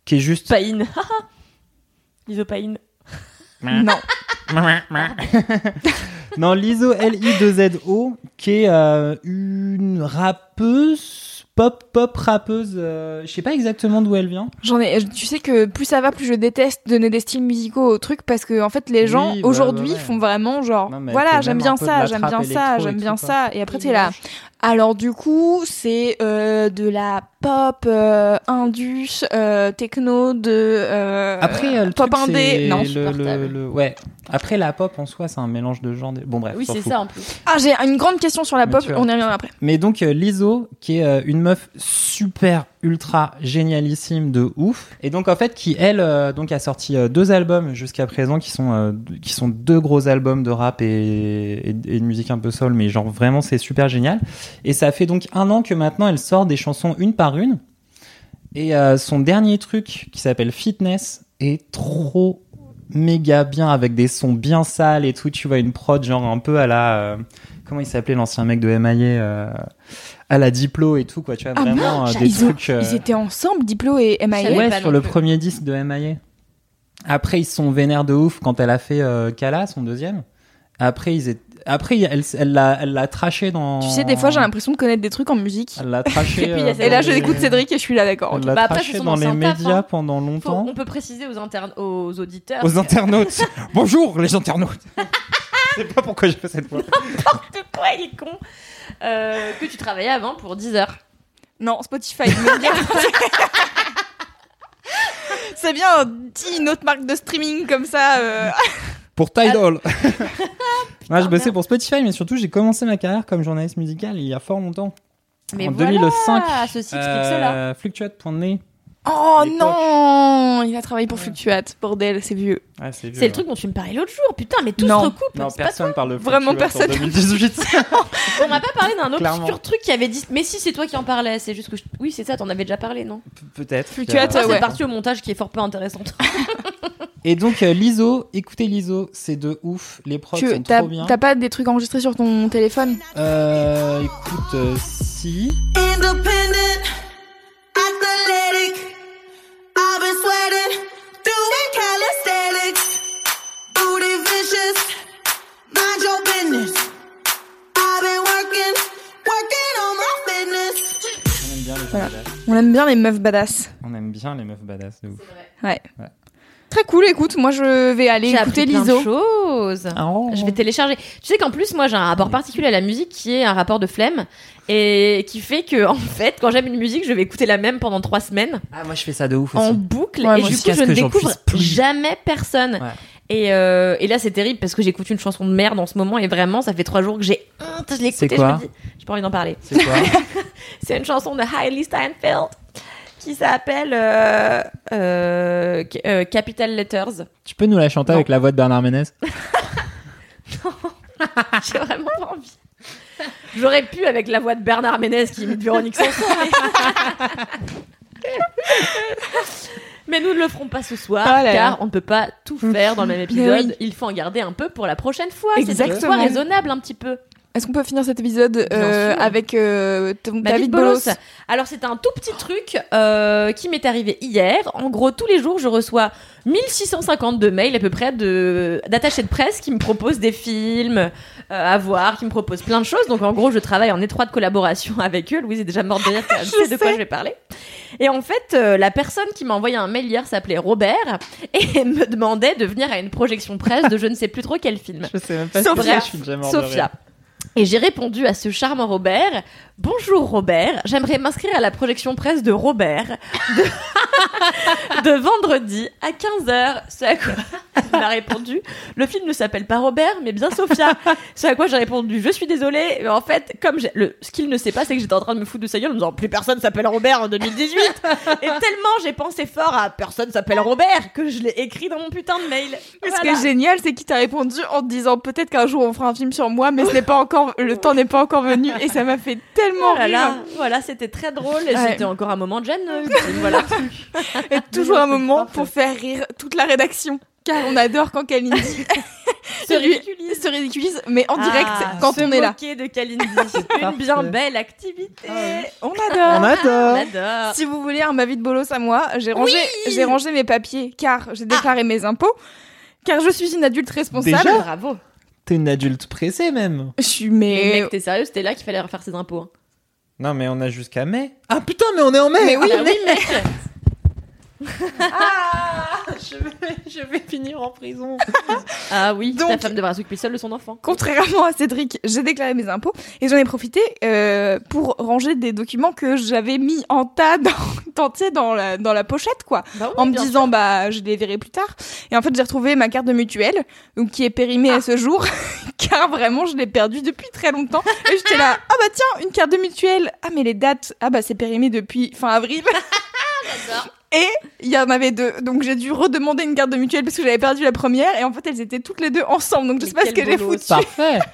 qui est juste. Païne. L'isopaïne. Non. non, Lizo, L-I-2-Z-O, qui est euh, une rappeuse, pop, pop rappeuse. euh, je sais pas exactement d'où elle vient. J'en ai. Tu sais que plus ça va, plus je déteste donner des styles musicaux au truc parce que en fait les gens Oui, ouais, aujourd'hui ouais. font vraiment genre Non, voilà j'aime bien ça, j'aime bien ça, j'aime bien ça et après t'es là. Alors du coup c'est euh, de la pop euh, indus euh, techno de euh, Après, euh, le pop truc, indé c'est non le, supportable. le- le- ouais. Après, la pop en soi, c'est un mélange de genres. Bon, bref. Oui, c'est ça en plus. ah j'ai une grande question sur la Mais pop on y reviendra après Mais donc euh, Lizzo, qui est euh, une meuf super ultra génialissime de ouf, et donc en fait qui elle euh, donc a sorti euh, deux albums jusqu'à présent qui sont euh, qui sont deux gros albums de rap et, et, et de musique un peu soul, mais genre vraiment c'est super génial. Et ça fait donc un an que maintenant elle sort des chansons une par une. Et son dernier truc qui s'appelle Fitness est trop méga bien avec des sons bien sales et tout. Tu vois une prod genre un peu à la comment il s'appelait l'ancien mec de MIA à la Diplo et tout quoi. Tu vois Ah vraiment euh, des ils ont- trucs. euh, ils étaient ensemble Diplo et MIA ouais sur le premier disque de MIA. Après ils se sont vénères de ouf quand elle a fait euh, Kala son deuxième. Après ils étaient... après elle l'a elle traché dans. tu sais des fois j'ai l'impression de connaître des trucs en musique Elle l'a traché. Et puis, euh, là je dans les- écoute Cédric et je suis là d'accord ok. Elle l'a Bah, après, dans les médias hein. pendant Faut- longtemps. on peut préciser aux, interne- aux auditeurs. Aux que- internautes. Bonjour les internautes. Je sais pas pourquoi j'ai fait cette voix. N'importe quoi, il est con. Euh, que tu travaillais avant pour 10 heures. Non, Spotify. mais bien. C'est bien, dis une autre marque de streaming comme ça. euh. Pour Tidal. Ah. Moi, je bossais pour Spotify, mais surtout, j'ai commencé ma carrière comme journaliste musical il y a fort longtemps. Mais en voilà, 2005. ceci explique cela. Euh. Oh non Il a travaillé pour Fluctuate, bordel, c'est vieux. Ouais, c'est vieux, le ouais. truc dont tu me parlais l'autre jour. Putain, mais tout Non. se recoupe. Non, c'est pas personne parle de Vraiment personne. En 2018. On m'a pas parlé d'un Clairement. obscur truc qui avait dit. Mais si, c'est toi qui en parlais. C'est juste que. je- Oui, c'est ça, t'en avais déjà parlé, non? Peut-être. Fluctuate, Après, ouais. c'est parti au montage qui est fort peu intéressante. Et donc, euh, l'ISO, écoutez l'ISO, c'est de ouf. Les prods Tu sont trop bien. t'as pas des trucs enregistrés sur ton téléphone? Euh, écoute, euh, si. Independent, Voilà. On aime bien les meufs badass. On aime bien les meufs badass, de ouf. Ouais. Ouais. Très cool, écoute, moi je vais aller écouter l'ISO. choses. Oh. Je vais télécharger. Tu sais qu'en plus, moi, j'ai un rapport particulier à la musique qui est un rapport de flemme et qui fait que, en fait, quand j'aime une musique, je vais écouter la même pendant trois semaines Ah, moi, je fais ça de ouf en aussi. boucle Ouais, et du jusqu'à coup, je ne découvre jamais personne. Ouais. Et, euh, et là, c'est terrible parce que j'écoute une chanson de merde en ce moment et vraiment, ça fait trois jours que j'ai honte. Je l'ai écoutée, je me dis, j'ai pas envie d'en parler. C'est quoi C'est une chanson de Hailey Steinfeld qui s'appelle euh, euh, euh, Capital Letters. Tu peux nous la chanter Non. avec la voix de Bernard Ménez J'ai vraiment pas envie. J'aurais pu avec la voix de Bernard Ménez qui imite Véronique Sanson. Mais... mais nous ne le ferons pas ce soir Ah là là. car on ne peut pas tout faire dans le même épisode. Il faut en garder un peu pour la prochaine fois. C'est soit raisonnable un petit peu. Est-ce qu'on peut finir cet épisode euh, avec euh, ton- David David Bolos Bolos. Alors c'est un tout petit truc euh, qui m'est arrivé hier. En gros, tous les jours, je reçois 1652 mails à peu près de d'attachés de presse qui me proposent des films euh, à voir, qui me proposent plein de choses. Donc en gros, je travaille en étroite collaboration avec eux. Louise est déjà morte de rire, elle sait de quoi je vais parler. Et en fait, euh, la personne qui m'a envoyé un mail hier s'appelait Robert et me demandait de venir à une projection presse de je ne sais plus trop quel film. Je sais même pas Sophia. je suis déjà mort de Sophia. rire. Et j'ai répondu à ce charmant Robert. Bonjour Robert, j'aimerais m'inscrire à la projection presse de Robert de, de vendredi à 15h. Ce à quoi il m'a répondu, le film ne s'appelle pas Robert, mais bien Sophia. Ce à quoi j'ai répondu, je suis désolée, mais en fait, comme le, ce qu'il ne sait pas, c'est que j'étais en train de me foutre de sa gueule en me disant, plus personne s'appelle Robert en 2018. Et tellement j'ai pensé fort à personne s'appelle Robert que je l'ai écrit dans mon putain de mail. Ce Voilà. qui est génial, c'est qu'il t'a répondu en te disant peut-être qu'un jour on fera un film sur moi, mais ce n'est pas encore, le temps n'est pas encore venu, et ça m'a fait tellement Oh là là, rire. voilà, c'était très drôle et Ouais. c'était encore un moment de gêne. euh, voilà. Et toujours un moment parfait. pour faire rire toute la rédaction. Car on adore quand Kalindi se, ridiculise. se ridiculise, mais en direct Ah, quand se on est là. de Kalindi. Une bien belle activité. On On adore. On adore. adore. Si vous voulez un ma vie de bolos à moi, j'ai rangé, j'ai rangé mes papiers car j'ai déclaré mes impôts, car je suis une adulte responsable. Déjà Bravo. T'es une adulte pressée même. Je suis Mais mais, mec, t'es sérieux C'était là qu'il fallait refaire ses impôts. hein. Non, mais on a jusqu'à mai. Ah putain, mais on est en mai. Mais oui, Ah oui, mec. je, vais, je vais finir en prison. Ah oui, Donc- femme devra s'occuper seule de son enfant. contrairement à Cédric, j'ai déclaré mes impôts et j'en ai profité euh, pour ranger des documents que j'avais mis en tas dans, dans, la, dans la pochette, quoi. Bah oui, en me disant, bah, je les verrai plus tard. Et en fait, j'ai retrouvé ma carte de mutuelle, donc qui est périmée à ce jour, car vraiment, je l'ai perdue depuis très longtemps. Et j'étais là, ah bah tiens, une carte de mutuelle. Ah, mais les dates, ah bah, c'est périmé depuis fin avril. Et il y en avait deux, donc j'ai dû redemander une carte de mutuelle parce que j'avais perdu la première et en fait elles étaient toutes les deux ensemble, donc je sais pas ce que j'ai foutu. Parfait.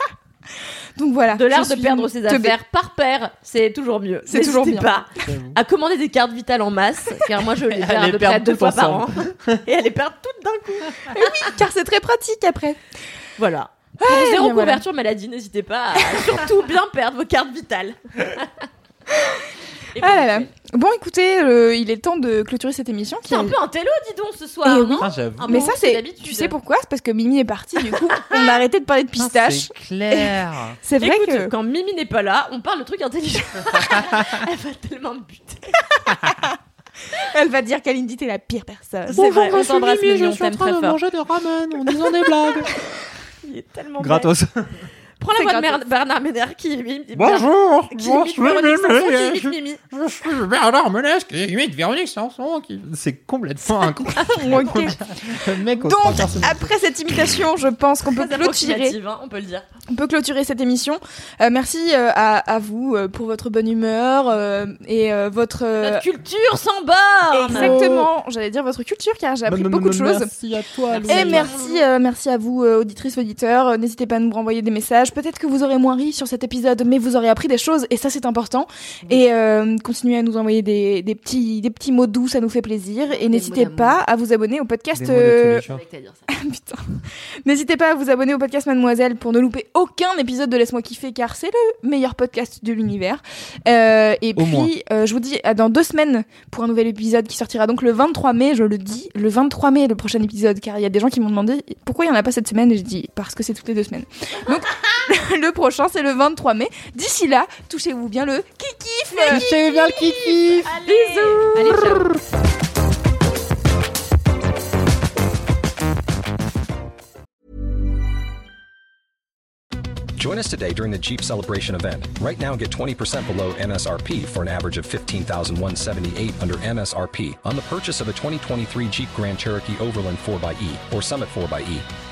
Donc voilà. De l'art de perdre ses teubée. affaires par paire, c'est toujours mieux. C'est toujours N'hésitez bien. pas à commander des cartes vitales en masse, car moi je les perds à peu près perdre deux fois par an. Et elle les perd toutes d'un coup. car c'est très pratique après. Voilà. Pour zéro voilà. couverture maladie, n'hésitez pas à surtout bien perdre vos cartes vitales. Et Ah là là. bon, Bon, écoutez, euh, il est temps de clôturer cette émission. qui C'est un est- peu un télo, dis donc, ce soir. Eh oui. non Ah, Mais ça, c'est. Tu sais pourquoi? C'est parce que Mimi est partie, du coup, on a arrêté de parler de Ah, pistache. C'est clair. C'est vrai Écoute, que. quand Mimi n'est pas là, on parle de trucs intelligents. Elle va tellement me buter. Elle va dire qu'Alindy, t'es la pire personne. C'est vrai, on t'embrasse, Mimi, on t'aime très fort. des ramen en disant des blagues. Il est tellement Gratos. Prends la voix de. Mer- Bernard Ménère qui imite Bonjour. qui imite Véronique Sanson, qui imite Mimi. Je suis Bernard Ménès qui imite Véronique Sanson. Qui... C'est complètement incroyable. Ok. Le mec aux Donc, trois personnes. après cette imitation, je pense qu'on peut Très clôturer, approximative, hein, on peut le dire. on peut clôturer cette émission. Euh, merci euh, à, à vous euh, pour votre bonne humeur euh, et euh, votre. euh, Notre culture sans borne Exactement, j'allais dire votre culture car j'ai appris beaucoup de choses. Merci à toi. Et merci, euh, merci à vous, euh, auditrices, auditeurs. Euh, N'hésitez pas à nous renvoyer des messages. Peut-être que vous aurez moins ri sur cet épisode, mais vous aurez appris des choses, et ça c'est important. Et euh, continuez à nous envoyer des, des petits, des petits mots doux, ça nous fait plaisir. Et n'hésitez pas à vous abonner au podcast. Euh. Putain. N'hésitez pas à vous abonner au podcast Mademoiselle pour ne louper aucun épisode de Laisse-moi kiffer car c'est le meilleur podcast de l'univers. Euh, et Au puis, euh, je vous dis à dans deux semaines pour un nouvel épisode qui sortira donc le 23 mai, je le dis, le 23 mai le prochain épisode car il y a des gens qui m'ont demandé pourquoi il n'y en a pas cette semaine et je dis parce que c'est toutes les deux semaines. Donc le prochain c'est le 23 mai. D'ici là, touchez-vous bien le kikif. Touchez bien le kiki. Bisous. Allez, ciao. Join us today during the Jeep Celebration event. Right now, get 20% below MSRP for an average of 15178 under MSRP on the purchase of a 2023 Jeep Grand Cherokee Overland 4xE or Summit 4xE.